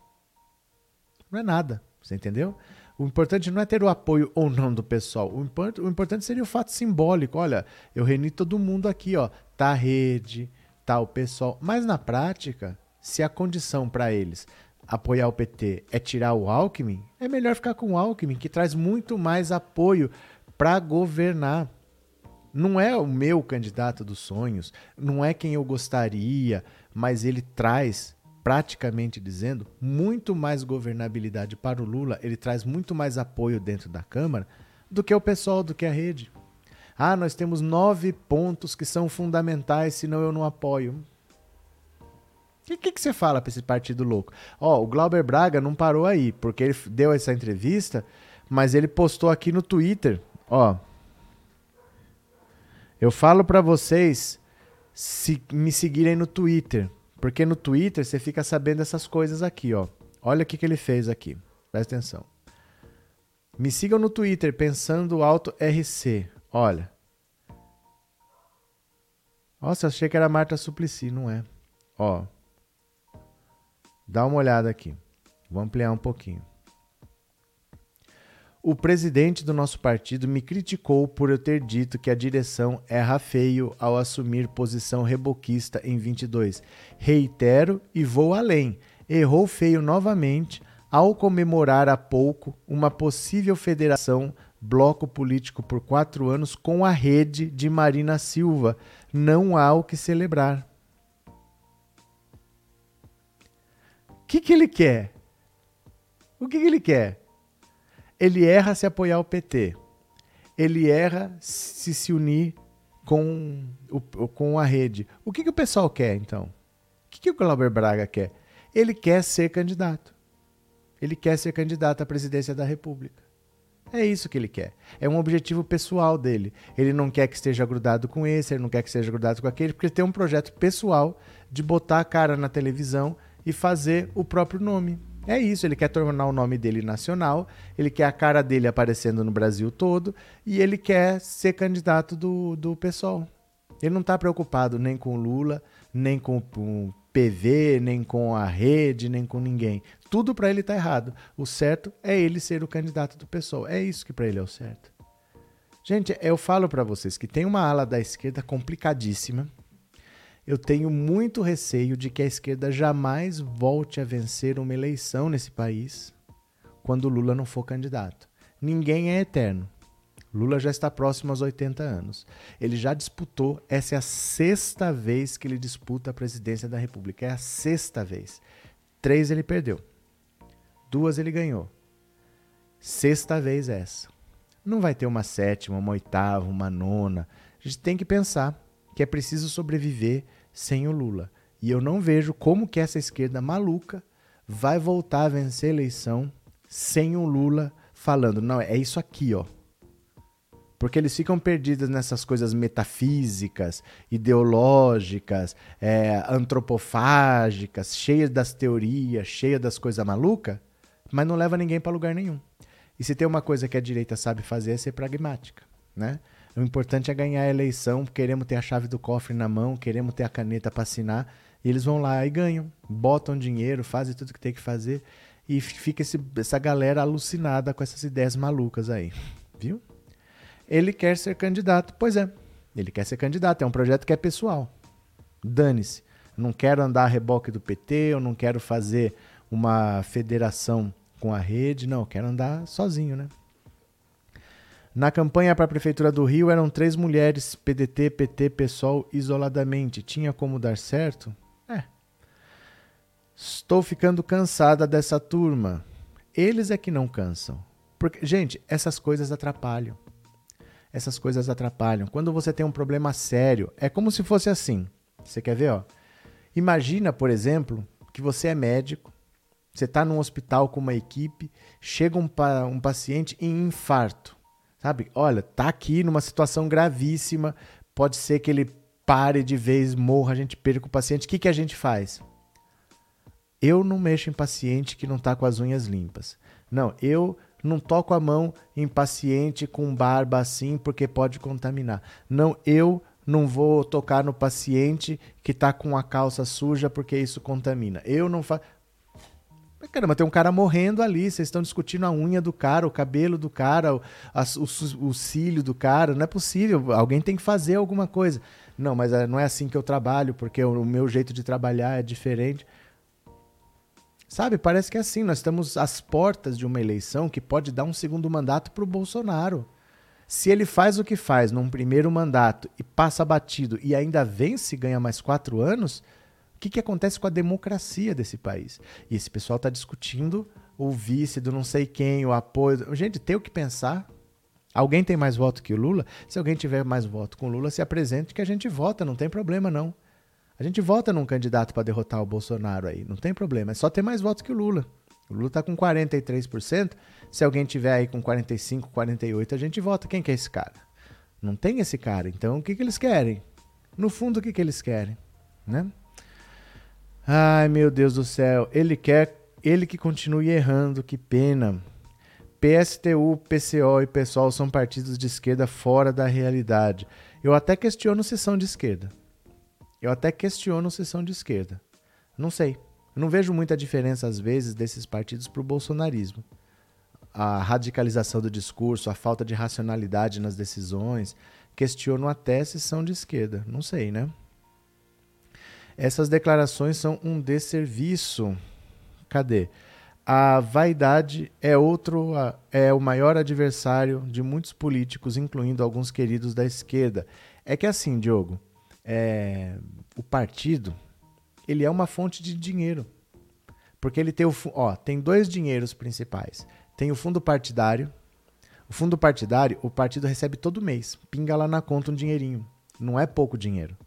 Não é nada, você entendeu? O importante não é ter o apoio ou não do pessoal. O, import, o importante seria o fato simbólico. Olha, eu reuni todo mundo aqui, ó. Tá a rede, tá o pessoal. Mas na prática, se a condição para eles apoiar o PT é tirar o Alckmin, é melhor ficar com o Alckmin, que traz muito mais apoio para governar. Não é o meu candidato dos sonhos, não é quem eu gostaria, mas ele traz praticamente dizendo, muito mais governabilidade para o Lula, ele traz muito mais apoio dentro da Câmara do que o pessoal, do que a rede. Ah, nós temos nove pontos que são fundamentais, senão eu não apoio. O que, que, que, você fala para esse partido louco? Ó, oh, o Glauber Braga não parou aí, porque ele deu essa entrevista, mas ele postou aqui no Twitter, ó. Eu falo para vocês se me seguirem no Twitter. Porque no Twitter você fica sabendo essas coisas aqui, ó. Olha o que, que ele fez aqui. Presta atenção. Me sigam no Twitter, pensando alto RC. Olha. Nossa, achei que era Marta Suplicy, não é? Ó. Dá uma olhada aqui. Vou ampliar um pouquinho. O presidente do nosso partido me criticou por eu ter dito que a direção erra feio ao assumir posição reboquista em 22. Reitero e vou além. Errou feio novamente ao comemorar há pouco uma possível federação bloco político por quatro anos com a rede de Marina Silva. Não há o que celebrar. O que, que ele quer? O que, que ele quer? Ele erra se apoiar o PT. Ele erra se se unir com, o, com a rede. O que, que o pessoal quer, então? O que, que o Glauber Braga quer? Ele quer ser candidato. Ele quer ser candidato à presidência da República. É isso que ele quer. É um objetivo pessoal dele. Ele não quer que esteja grudado com esse, ele não quer que esteja grudado com aquele, porque ele tem um projeto pessoal de botar a cara na televisão e fazer o próprio nome. É isso, ele quer tornar o nome dele nacional, ele quer a cara dele aparecendo no Brasil todo e ele quer ser candidato do, do PSOL. Ele não está preocupado nem com o Lula, nem com o PV, nem com a rede, nem com ninguém. Tudo para ele está errado. O certo é ele ser o candidato do PSOL. É isso que para ele é o certo. Gente, eu falo para vocês que tem uma ala da esquerda complicadíssima. Eu tenho muito receio de que a esquerda jamais volte a vencer uma eleição nesse país quando Lula não for candidato. Ninguém é eterno. Lula já está próximo aos 80 anos. Ele já disputou, essa é a sexta vez que ele disputa a presidência da República. É a sexta vez. Três ele perdeu. Duas ele ganhou. Sexta vez essa. Não vai ter uma sétima, uma oitava, uma nona. A gente tem que pensar que é preciso sobreviver sem o Lula. E eu não vejo como que essa esquerda maluca vai voltar a vencer a eleição sem o Lula falando, não, é isso aqui, ó. Porque eles ficam perdidos nessas coisas metafísicas, ideológicas, é, antropofágicas, cheias das teorias, cheias das coisas malucas, mas não leva ninguém para lugar nenhum. E se tem uma coisa que a direita sabe fazer é ser pragmática, né? O importante é ganhar a eleição, queremos ter a chave do cofre na mão, queremos ter a caneta para assinar, e eles vão lá e ganham, botam dinheiro, fazem tudo que tem que fazer, e fica esse, essa galera alucinada com essas ideias malucas aí, viu? Ele quer ser candidato. Pois é, ele quer ser candidato. É um projeto que é pessoal. Dane-se. Não quero andar a reboque do PT, eu não quero fazer uma federação com a rede. Não, eu quero andar sozinho, né? Na campanha para a Prefeitura do Rio eram três mulheres, PDT, PT, PSOL, isoladamente. Tinha como dar certo? É. Estou ficando cansada dessa turma. Eles é que não cansam. Porque, gente, essas coisas atrapalham essas coisas atrapalham. Quando você tem um problema sério, é como se fosse assim. Você quer ver, ó? Imagina, por exemplo, que você é médico, você está num hospital com uma equipe, chega um, pa um paciente em infarto, sabe? Olha, tá aqui numa situação gravíssima, pode ser que ele pare de vez, morra, a gente perca o paciente. O que, que a gente faz? Eu não mexo em paciente que não está com as unhas limpas. Não, eu não toco a mão em paciente com barba assim porque pode contaminar. Não, eu não vou tocar no paciente que está com a calça suja porque isso contamina. Eu não faço. Caramba, tem um cara morrendo ali, vocês estão discutindo a unha do cara, o cabelo do cara, o, a, o, o cílio do cara. Não é possível, alguém tem que fazer alguma coisa. Não, mas eh, não é assim que eu trabalho, porque o, o meu jeito de trabalhar é diferente. Sabe, parece que é assim, nós estamos às portas de uma eleição que pode dar um segundo mandato para o Bolsonaro. Se ele faz o que faz num primeiro mandato e passa batido e ainda vence e ganha mais quatro anos, que, que acontece com a democracia desse país? E esse pessoal está discutindo o vice do não sei quem, o apoio. Gente, tem o que pensar. Alguém tem mais voto que o Lula? Se alguém tiver mais voto com o Lula, se apresente que a gente vota, não tem problema não. A gente vota num candidato para derrotar o Bolsonaro aí, não tem problema. É só ter mais votos que o Lula. O Lula está com 43%. Se alguém tiver aí com 45, 48, a gente vota. Quem que é esse cara? Não tem esse cara. Então, o que, que eles querem? No fundo, o que, que eles querem? Né? Ai, meu Deus do céu. Ele quer. Ele que continue errando, que pena. PSTU, PCO e PSOL são partidos de esquerda fora da realidade. Eu até questiono se são de esquerda. Eu até questiono se são de esquerda. Não sei. Eu não vejo muita diferença, às vezes, desses partidos para o bolsonarismo. A radicalização do discurso, a falta de racionalidade nas decisões. Questiono até se são de esquerda. Não sei, né? Essas declarações são um desserviço. Cadê? A vaidade é outro é o maior adversário de muitos políticos, incluindo alguns queridos da esquerda. É que assim, Diogo, é, o partido ele é uma fonte de dinheiro. Porque ele tem o ó, tem dois dinheiros principais. Tem o fundo partidário. O fundo partidário, o partido recebe todo mês. Pinga lá na conta um dinheirinho. Não é pouco dinheiro.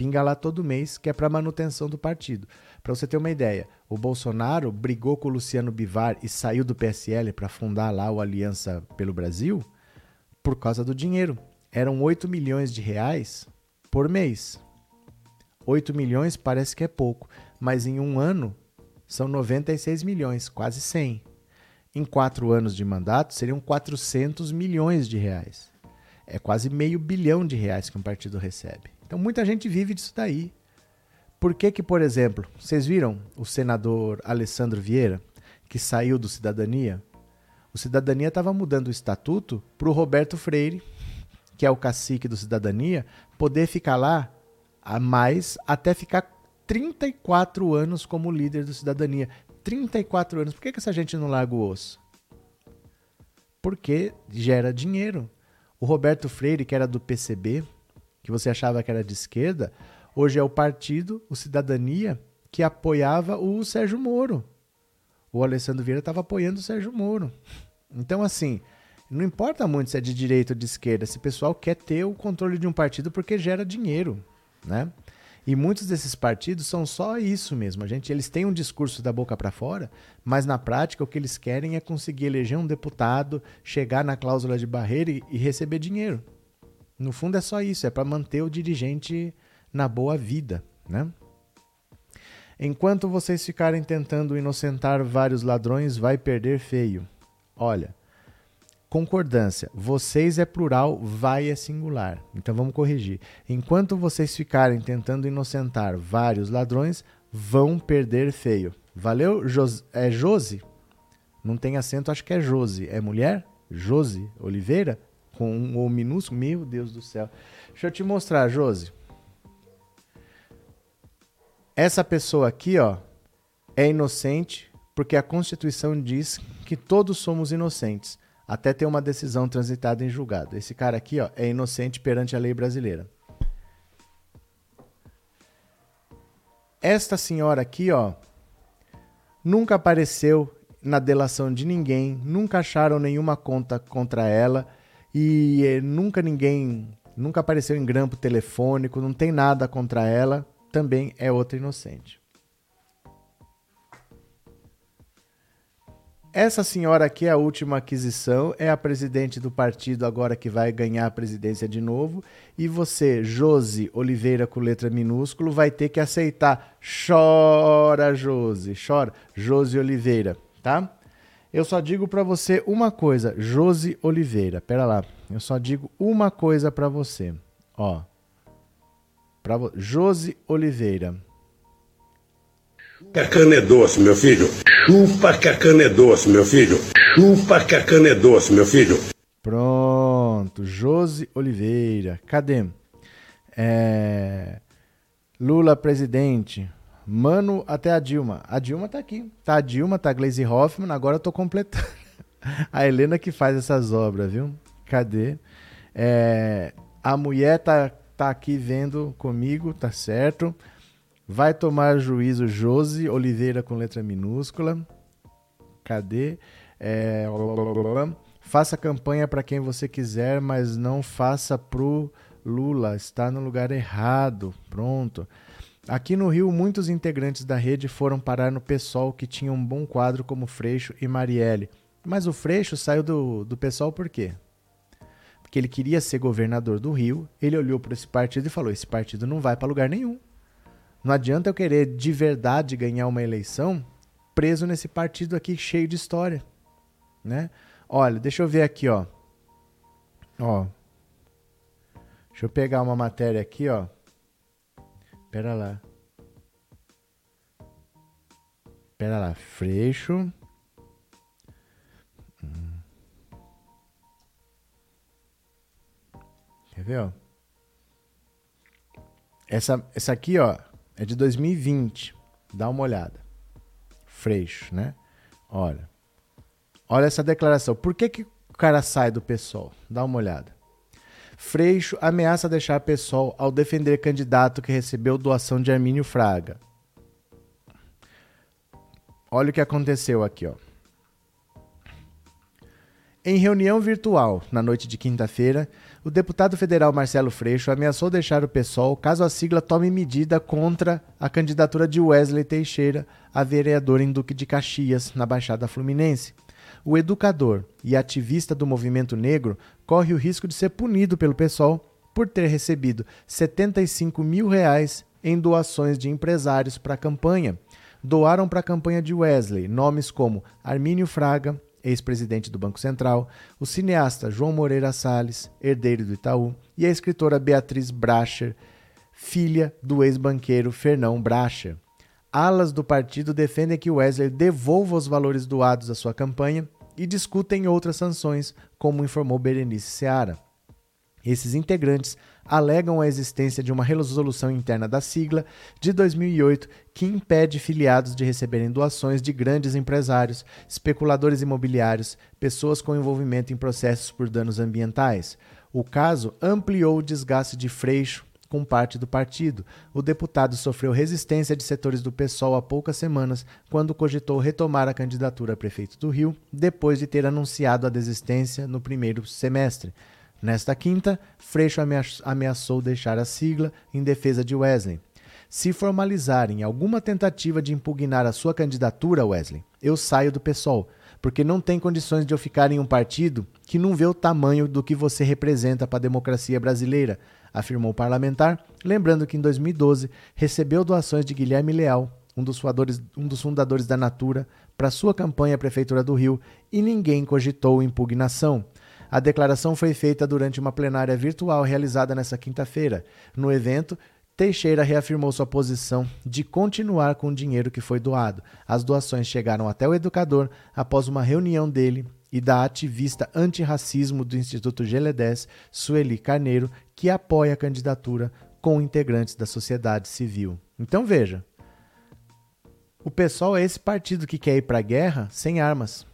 Pinga lá todo mês, que é para manutenção do partido. Para você ter uma ideia, o Bolsonaro brigou com o Luciano Bivar e saiu do PSL para fundar lá o Aliança pelo Brasil por causa do dinheiro. Eram 8 milhões de reais por mês. 8 milhões parece que é pouco, mas em um ano são 96 milhões, quase 100. Em quatro anos de mandato seriam 400 milhões de reais. É quase meio bilhão de reais que um partido recebe. Então muita gente vive disso daí. Por que que, por exemplo, vocês viram o senador Alessandro Vieira, que saiu do Cidadania? O Cidadania estava mudando o estatuto para o Roberto Freire, que é o cacique do Cidadania, poder ficar lá a mais até ficar 34 anos como líder do Cidadania. 34 anos. Por que, que essa gente não larga o osso? Porque gera dinheiro. O Roberto Freire, que era do PCB, que você achava que era de esquerda, hoje é o partido, o Cidadania, que apoiava o Sérgio Moro. O Alessandro Vieira estava apoiando o Sérgio Moro. Então, assim, não importa muito se é de direita ou de esquerda, esse pessoal quer ter o controle de um partido porque gera dinheiro, né? E muitos desses partidos são só isso mesmo. A gente, eles têm um discurso da boca para fora, mas na prática o que eles querem é conseguir eleger um deputado, chegar na cláusula de barreira e, e receber dinheiro. No fundo é só isso, é para manter o dirigente na boa vida, né? Enquanto vocês ficarem tentando inocentar vários ladrões, vai perder feio. Olha, concordância. Vocês é plural, vai é singular. Então vamos corrigir. Enquanto vocês ficarem tentando inocentar vários ladrões, vão perder feio. Valeu? Jos é Josi? Não tem acento, acho que é Josi. É mulher? Josi Oliveira? Com um O minúsculo? Meu Deus do céu. Deixa eu te mostrar, Josi. Essa pessoa aqui, ó, é inocente porque a Constituição diz que todos somos inocentes até ter uma decisão transitada em julgado. Esse cara aqui ó, é inocente perante a lei brasileira. Esta senhora aqui, ó, nunca apareceu na delação de ninguém, nunca acharam nenhuma conta contra ela e eh, nunca ninguém, nunca apareceu em grampo telefônico, não tem nada contra ela, também é outra inocente. Essa senhora aqui é a última aquisição, é a presidente do partido agora que vai ganhar a presidência de novo. E você, Josi Oliveira com letra minúsculo, vai ter que aceitar. Chora, Josi, chora. Josi Oliveira, tá? Eu só digo para você uma coisa, Josi Oliveira. Pera lá, eu só digo uma coisa para você. Ó, para vo... Josi Oliveira. Que a cana é doce, meu filho. Chupa que a cana é doce, meu filho. Chupa que a cana é doce, meu filho. Pronto, Josi Oliveira. Cadê? É... Lula presidente. Mano até a Dilma. A Dilma tá aqui. Tá a Dilma, tá a Glaze Hoffman. Agora eu tô completando. a Helena que faz essas obras, viu? Cadê? É... A mulher tá, tá aqui vendo comigo, tá certo. Vai tomar juízo Josi Oliveira com letra minúscula. Cadê? É... Faça campanha para quem você quiser, mas não faça pro Lula. Está no lugar errado. Pronto. Aqui no Rio, muitos integrantes da rede foram parar no PSOL, que tinha um bom quadro como Freixo e Marielle. Mas o Freixo saiu do, do PSOL por quê? Porque ele queria ser governador do Rio, ele olhou para esse partido e falou: esse partido não vai para lugar nenhum. Não adianta eu querer de verdade ganhar uma eleição preso nesse partido aqui cheio de história, né? Olha, deixa eu ver aqui, ó. Ó. Deixa eu pegar uma matéria aqui, ó. Pera lá. Pera lá, Freixo. Hum. Quer ver, ó? Essa, essa aqui, ó, é de 2020. Dá uma olhada. Freixo, né? Olha. Olha essa declaração. Por que, que o cara sai do PSOL? Dá uma olhada. Freixo ameaça deixar PSOL ao defender candidato que recebeu doação de Armínio Fraga. Olha o que aconteceu aqui, ó. Em reunião virtual, na noite de quinta-feira, o deputado federal Marcelo Freixo ameaçou deixar o PSOL caso a sigla tome medida contra a candidatura de Wesley Teixeira a vereador em Duque de Caxias, na Baixada Fluminense. O educador e ativista do movimento negro corre o risco de ser punido pelo PSOL por ter recebido 75 mil reais em doações de empresários para a campanha. Doaram para a campanha de Wesley nomes como Armínio Fraga, ex-presidente do Banco Central, o cineasta João Moreira Salles, herdeiro do Itaú, e a escritora Beatriz Bracher, filha do ex-banqueiro Fernão Bracher. Alas do partido defendem que Wesley devolva os valores doados à sua campanha e discutem outras sanções, como informou Berenice Seara. Esses integrantes alegam a existência de uma resolução interna da sigla de 2008 que impede filiados de receberem doações de grandes empresários, especuladores imobiliários, pessoas com envolvimento em processos por danos ambientais. O caso ampliou o desgaste de Freixo com parte do partido. O deputado sofreu resistência de setores do PSOL há poucas semanas, quando cogitou retomar a candidatura a prefeito do Rio, depois de ter anunciado a desistência no primeiro semestre. Nesta quinta, Freixo ameaçou deixar a sigla em defesa de Wesley. Se formalizarem alguma tentativa de impugnar a sua candidatura, Wesley, eu saio do PSOL, porque não tem condições de eu ficar em um partido que não vê o tamanho do que você representa para a democracia brasileira, afirmou o parlamentar, lembrando que em 2012 recebeu doações de Guilherme Leal, um dos, fundadores, um dos fundadores da Natura, para sua campanha à Prefeitura do Rio e ninguém cogitou impugnação. A declaração foi feita durante uma plenária virtual realizada nesta quinta-feira. No evento, Teixeira reafirmou sua posição de continuar com o dinheiro que foi doado. As doações chegaram até o educador após uma reunião dele e da ativista antirracismo do Instituto Geledés, Sueli Carneiro, que apoia a candidatura com integrantes da sociedade civil. Então veja, o pessoal é esse partido que quer ir para a guerra sem armas.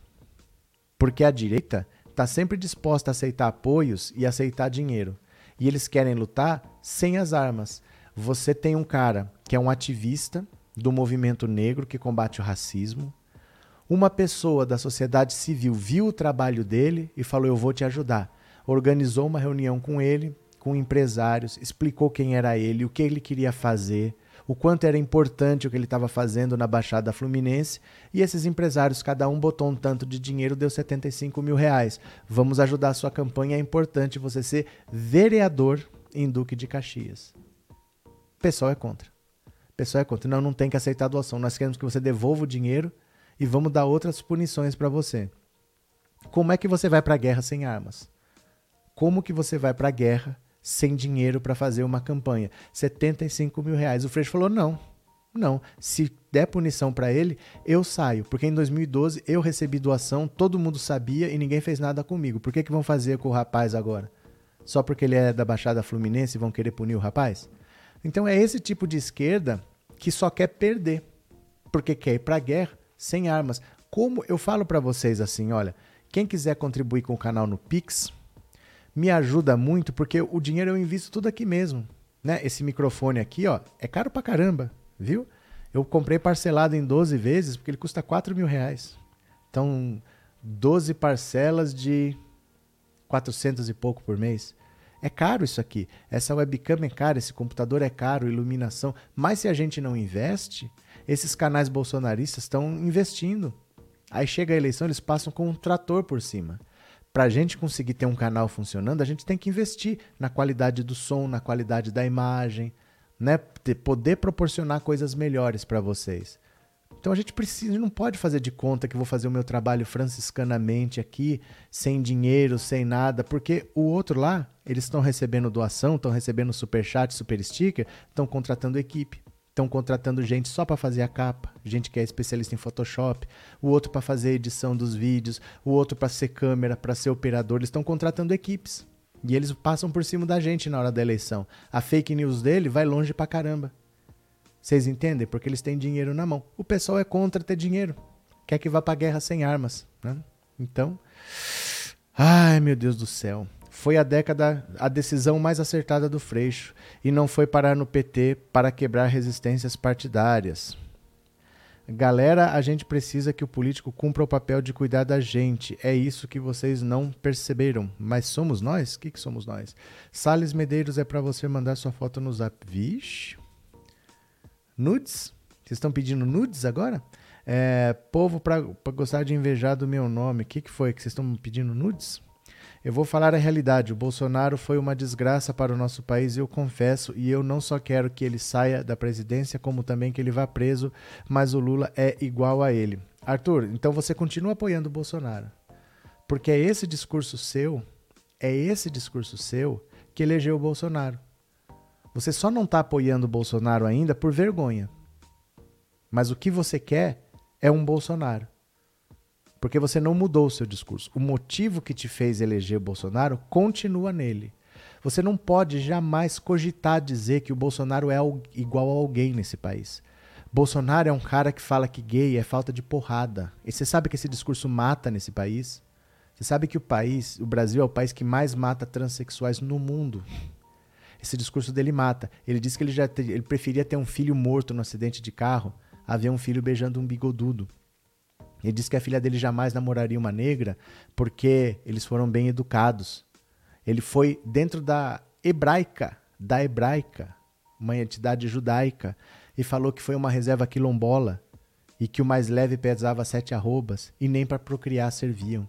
Porque a direita está sempre disposta a aceitar apoios e aceitar dinheiro. E eles querem lutar sem as armas. Você tem um cara que é um ativista do movimento negro que combate o racismo. Uma pessoa da sociedade civil viu o trabalho dele e falou: Eu vou te ajudar. Organizou uma reunião com ele, com empresários, explicou quem era ele, o que ele queria fazer o quanto era importante o que ele estava fazendo na Baixada Fluminense, e esses empresários, cada um botou um tanto de dinheiro, deu 75 mil reais. Vamos ajudar a sua campanha, é importante você ser vereador em Duque de Caxias. O pessoal é contra. O pessoal é contra. Não, não tem que aceitar a doação. Nós queremos que você devolva o dinheiro e vamos dar outras punições para você. Como é que você vai para a guerra sem armas? Como que você vai para a guerra sem dinheiro para fazer uma campanha. 75 mil reais. O Freixo falou: não, não. Se der punição para ele, eu saio. Porque em 2012 eu recebi doação, todo mundo sabia e ninguém fez nada comigo. Por que, que vão fazer com o rapaz agora? Só porque ele é da Baixada Fluminense vão querer punir o rapaz? Então é esse tipo de esquerda que só quer perder. Porque quer ir para a guerra sem armas. Como eu falo para vocês assim, olha, quem quiser contribuir com o canal no Pix, me ajuda muito porque o dinheiro eu invisto tudo aqui mesmo. Né? Esse microfone aqui, ó, é caro pra caramba, viu? Eu comprei parcelado em 12 vezes porque ele custa 4 mil reais. Então, 12 parcelas de 400 e pouco por mês. É caro isso aqui. Essa webcam é cara, esse computador é caro, iluminação. Mas se a gente não investe, esses canais bolsonaristas estão investindo. Aí chega a eleição, eles passam com um trator por cima para a gente conseguir ter um canal funcionando, a gente tem que investir na qualidade do som, na qualidade da imagem, né? Poder proporcionar coisas melhores para vocês. Então a gente precisa, não pode fazer de conta que vou fazer o meu trabalho franciscanamente aqui, sem dinheiro, sem nada, porque o outro lá, eles estão recebendo doação, estão recebendo super chat, super sticker, estão contratando equipe estão contratando gente só para fazer a capa, gente que é especialista em Photoshop, o outro para fazer a edição dos vídeos, o outro para ser câmera, para ser operador, eles estão contratando equipes. E eles passam por cima da gente na hora da eleição. A fake news dele vai longe pra caramba. Vocês entendem? Porque eles têm dinheiro na mão. O pessoal é contra ter dinheiro. Quer que vá pra guerra sem armas. Né? Então. Ai, meu Deus do céu foi a década a decisão mais acertada do Freixo e não foi parar no PT para quebrar resistências partidárias. Galera, a gente precisa que o político cumpra o papel de cuidar da gente. É isso que vocês não perceberam. Mas somos nós? O que, que somos nós? Sales Medeiros é para você mandar sua foto no zap. Vixe. Nudes? Vocês estão pedindo nudes agora? É, povo para gostar de invejar do meu nome. O que, que foi que vocês estão pedindo nudes? Eu vou falar a realidade. O Bolsonaro foi uma desgraça para o nosso país, eu confesso, e eu não só quero que ele saia da presidência, como também que ele vá preso, mas o Lula é igual a ele. Arthur, então você continua apoiando o Bolsonaro? Porque é esse discurso seu, é esse discurso seu que elegeu o Bolsonaro. Você só não está apoiando o Bolsonaro ainda por vergonha. Mas o que você quer é um Bolsonaro. Porque você não mudou o seu discurso. O motivo que te fez eleger Bolsonaro continua nele. Você não pode jamais cogitar dizer que o Bolsonaro é igual a alguém nesse país. Bolsonaro é um cara que fala que gay é falta de porrada. E você sabe que esse discurso mata nesse país? Você sabe que o país, o Brasil é o país que mais mata transexuais no mundo. Esse discurso dele mata. Ele disse que ele já te, ele preferia ter um filho morto no acidente de carro a ver um filho beijando um bigodudo. Ele disse que a filha dele jamais namoraria uma negra porque eles foram bem educados. Ele foi dentro da hebraica, da hebraica, uma entidade judaica, e falou que foi uma reserva quilombola e que o mais leve pesava sete arrobas e nem para procriar serviam.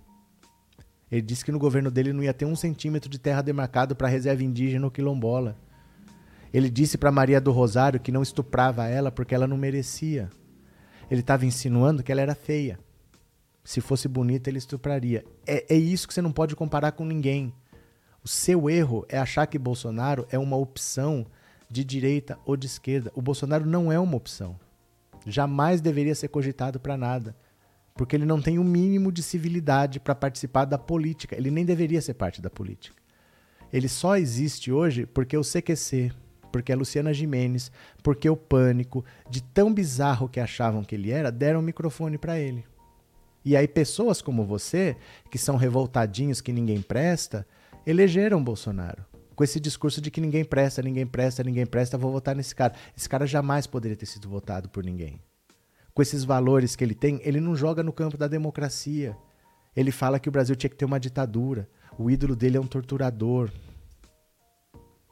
Ele disse que no governo dele não ia ter um centímetro de terra demarcado para reserva indígena ou quilombola. Ele disse para Maria do Rosário que não estuprava ela porque ela não merecia. Ele estava insinuando que ela era feia. Se fosse bonita, ele estupraria. É, é isso que você não pode comparar com ninguém. O seu erro é achar que Bolsonaro é uma opção de direita ou de esquerda. O Bolsonaro não é uma opção. Jamais deveria ser cogitado para nada. Porque ele não tem o um mínimo de civilidade para participar da política. Ele nem deveria ser parte da política. Ele só existe hoje porque o CQC, porque a Luciana Jimenez, porque o Pânico, de tão bizarro que achavam que ele era, deram o microfone para ele. E aí pessoas como você, que são revoltadinhos, que ninguém presta, elegeram Bolsonaro. Com esse discurso de que ninguém presta, ninguém presta, ninguém presta, vou votar nesse cara. Esse cara jamais poderia ter sido votado por ninguém. Com esses valores que ele tem, ele não joga no campo da democracia. Ele fala que o Brasil tinha que ter uma ditadura. O ídolo dele é um torturador.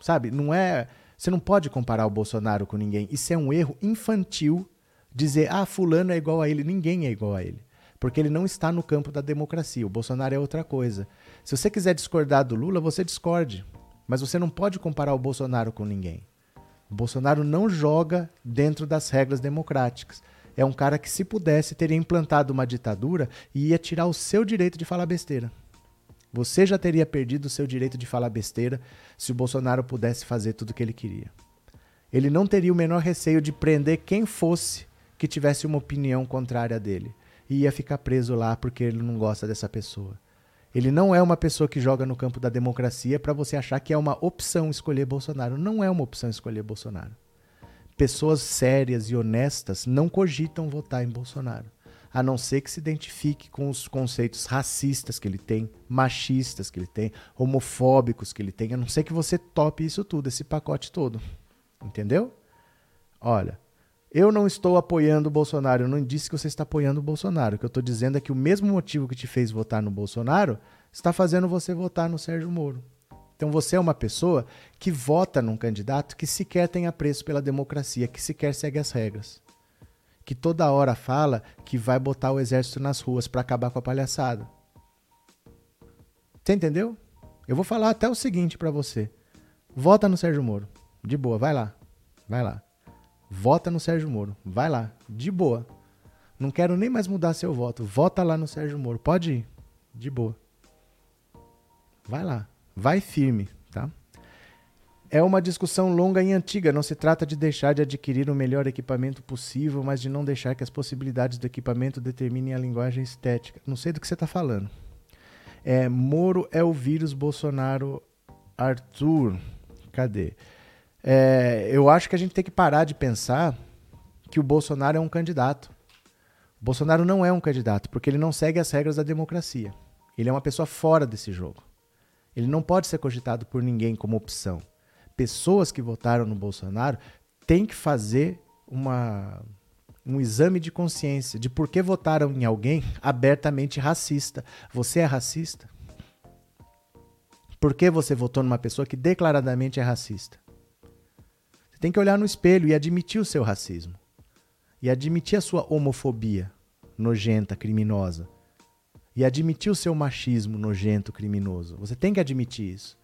Sabe? Não é. Você não pode comparar o Bolsonaro com ninguém. Isso é um erro infantil dizer, ah, fulano é igual a ele. Ninguém é igual a ele porque ele não está no campo da democracia. O Bolsonaro é outra coisa. Se você quiser discordar do Lula, você discorde. Mas você não pode comparar o Bolsonaro com ninguém. O Bolsonaro não joga dentro das regras democráticas. É um cara que, se pudesse, teria implantado uma ditadura e ia tirar o seu direito de falar besteira. Você já teria perdido o seu direito de falar besteira se o Bolsonaro pudesse fazer tudo o que ele queria. Ele não teria o menor receio de prender quem fosse que tivesse uma opinião contrária dele e ia ficar preso lá porque ele não gosta dessa pessoa. Ele não é uma pessoa que joga no campo da democracia para você achar que é uma opção escolher Bolsonaro. Não é uma opção escolher Bolsonaro. Pessoas sérias e honestas não cogitam votar em Bolsonaro, a não ser que se identifique com os conceitos racistas que ele tem, machistas que ele tem, homofóbicos que ele tem, a não ser que você tope isso tudo, esse pacote todo. Entendeu? Olha, eu não estou apoiando o Bolsonaro. Eu não disse que você está apoiando o Bolsonaro. O que eu estou dizendo é que o mesmo motivo que te fez votar no Bolsonaro está fazendo você votar no Sérgio Moro. Então você é uma pessoa que vota num candidato que sequer tem apreço pela democracia, que sequer segue as regras. Que toda hora fala que vai botar o exército nas ruas para acabar com a palhaçada. Você entendeu? Eu vou falar até o seguinte para você. Vota no Sérgio Moro. De boa, vai lá. Vai lá. Vota no Sérgio Moro. Vai lá, de boa. Não quero nem mais mudar seu voto. Vota lá no Sérgio Moro. Pode ir, de boa. Vai lá, vai firme, tá? É uma discussão longa e antiga. Não se trata de deixar de adquirir o melhor equipamento possível, mas de não deixar que as possibilidades do equipamento determinem a linguagem estética. Não sei do que você está falando. É, Moro é o vírus Bolsonaro Arthur. Cadê? É, eu acho que a gente tem que parar de pensar que o Bolsonaro é um candidato. O Bolsonaro não é um candidato, porque ele não segue as regras da democracia. Ele é uma pessoa fora desse jogo. Ele não pode ser cogitado por ninguém como opção. Pessoas que votaram no Bolsonaro têm que fazer uma, um exame de consciência de por que votaram em alguém abertamente racista. Você é racista? Por que você votou numa pessoa que declaradamente é racista? Você tem que olhar no espelho e admitir o seu racismo. E admitir a sua homofobia nojenta, criminosa. E admitir o seu machismo nojento, criminoso. Você tem que admitir isso.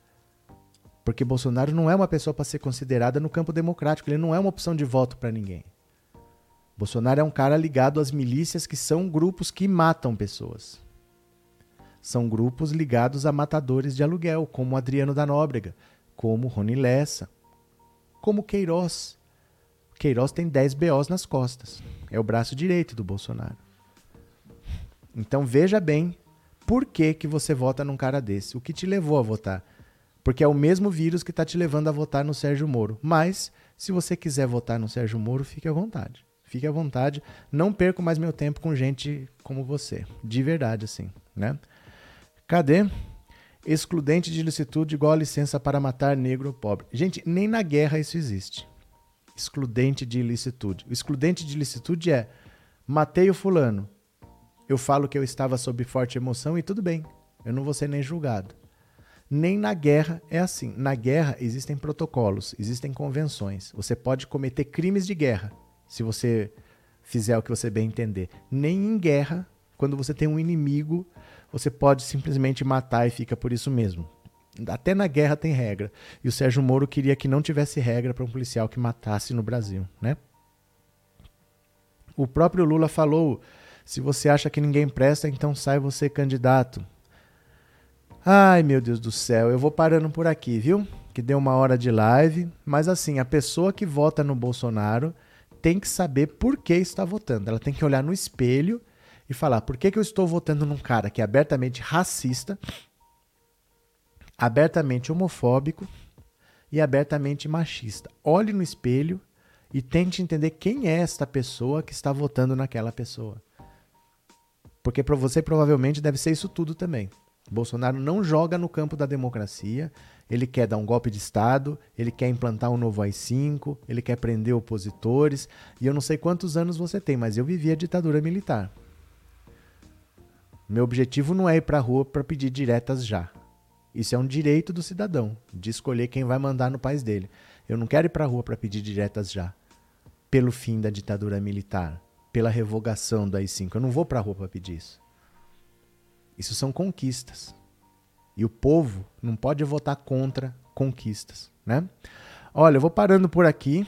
Porque Bolsonaro não é uma pessoa para ser considerada no campo democrático. Ele não é uma opção de voto para ninguém. Bolsonaro é um cara ligado às milícias que são grupos que matam pessoas. são grupos ligados a matadores de aluguel, como Adriano da Nóbrega, como Rony Lessa, como Queiroz. Queiroz tem 10 BOs nas costas. É o braço direito do Bolsonaro. Então veja bem por que, que você vota num cara desse. O que te levou a votar? Porque é o mesmo vírus que está te levando a votar no Sérgio Moro. Mas, se você quiser votar no Sérgio Moro, fique à vontade. Fique à vontade. Não perco mais meu tempo com gente como você. De verdade, assim, né? Cadê? Excludente de licitude igual a licença para matar negro ou pobre. Gente, nem na guerra isso existe. Excludente de ilicitude. O excludente de ilicitude é matei o fulano. Eu falo que eu estava sob forte emoção e tudo bem. Eu não vou ser nem julgado. Nem na guerra é assim. Na guerra existem protocolos, existem convenções. Você pode cometer crimes de guerra, se você fizer o que você bem entender. Nem em guerra, quando você tem um inimigo, você pode simplesmente matar e fica por isso mesmo. Até na guerra tem regra. E o Sérgio Moro queria que não tivesse regra para um policial que matasse no Brasil, né? O próprio Lula falou: se você acha que ninguém presta, então sai você candidato. Ai, meu Deus do céu, eu vou parando por aqui, viu? Que deu uma hora de live, mas assim, a pessoa que vota no Bolsonaro tem que saber por que está votando. Ela tem que olhar no espelho e falar: por que, que eu estou votando num cara que é abertamente racista, abertamente homofóbico e abertamente machista? Olhe no espelho e tente entender quem é esta pessoa que está votando naquela pessoa. Porque para você provavelmente deve ser isso tudo também. Bolsonaro não joga no campo da democracia, ele quer dar um golpe de Estado, ele quer implantar um novo AI-5, ele quer prender opositores, e eu não sei quantos anos você tem, mas eu vivi a ditadura militar. Meu objetivo não é ir para a rua para pedir diretas já. Isso é um direito do cidadão, de escolher quem vai mandar no país dele. Eu não quero ir para a rua para pedir diretas já, pelo fim da ditadura militar, pela revogação do AI-5. Eu não vou para a rua para pedir isso. Isso são conquistas. E o povo não pode votar contra conquistas, né? Olha, eu vou parando por aqui,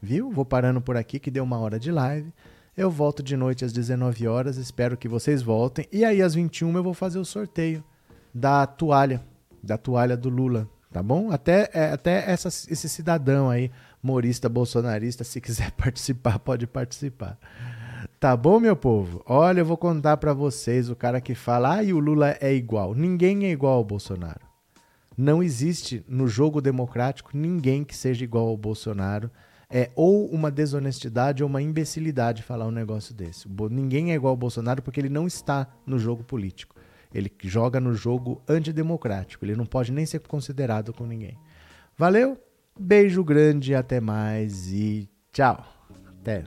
viu? Vou parando por aqui que deu uma hora de live. Eu volto de noite às 19 horas, espero que vocês voltem. E aí às 21 eu vou fazer o sorteio da toalha, da toalha do Lula, tá bom? Até, é, até essa, esse cidadão aí, morista, bolsonarista, se quiser participar, pode participar. Tá bom, meu povo? Olha, eu vou contar para vocês o cara que fala, ah, e o Lula é igual. Ninguém é igual ao Bolsonaro. Não existe no jogo democrático ninguém que seja igual ao Bolsonaro. É ou uma desonestidade ou uma imbecilidade falar um negócio desse. Ninguém é igual ao Bolsonaro porque ele não está no jogo político. Ele joga no jogo antidemocrático. Ele não pode nem ser considerado com ninguém. Valeu? Beijo grande, até mais e tchau. Até.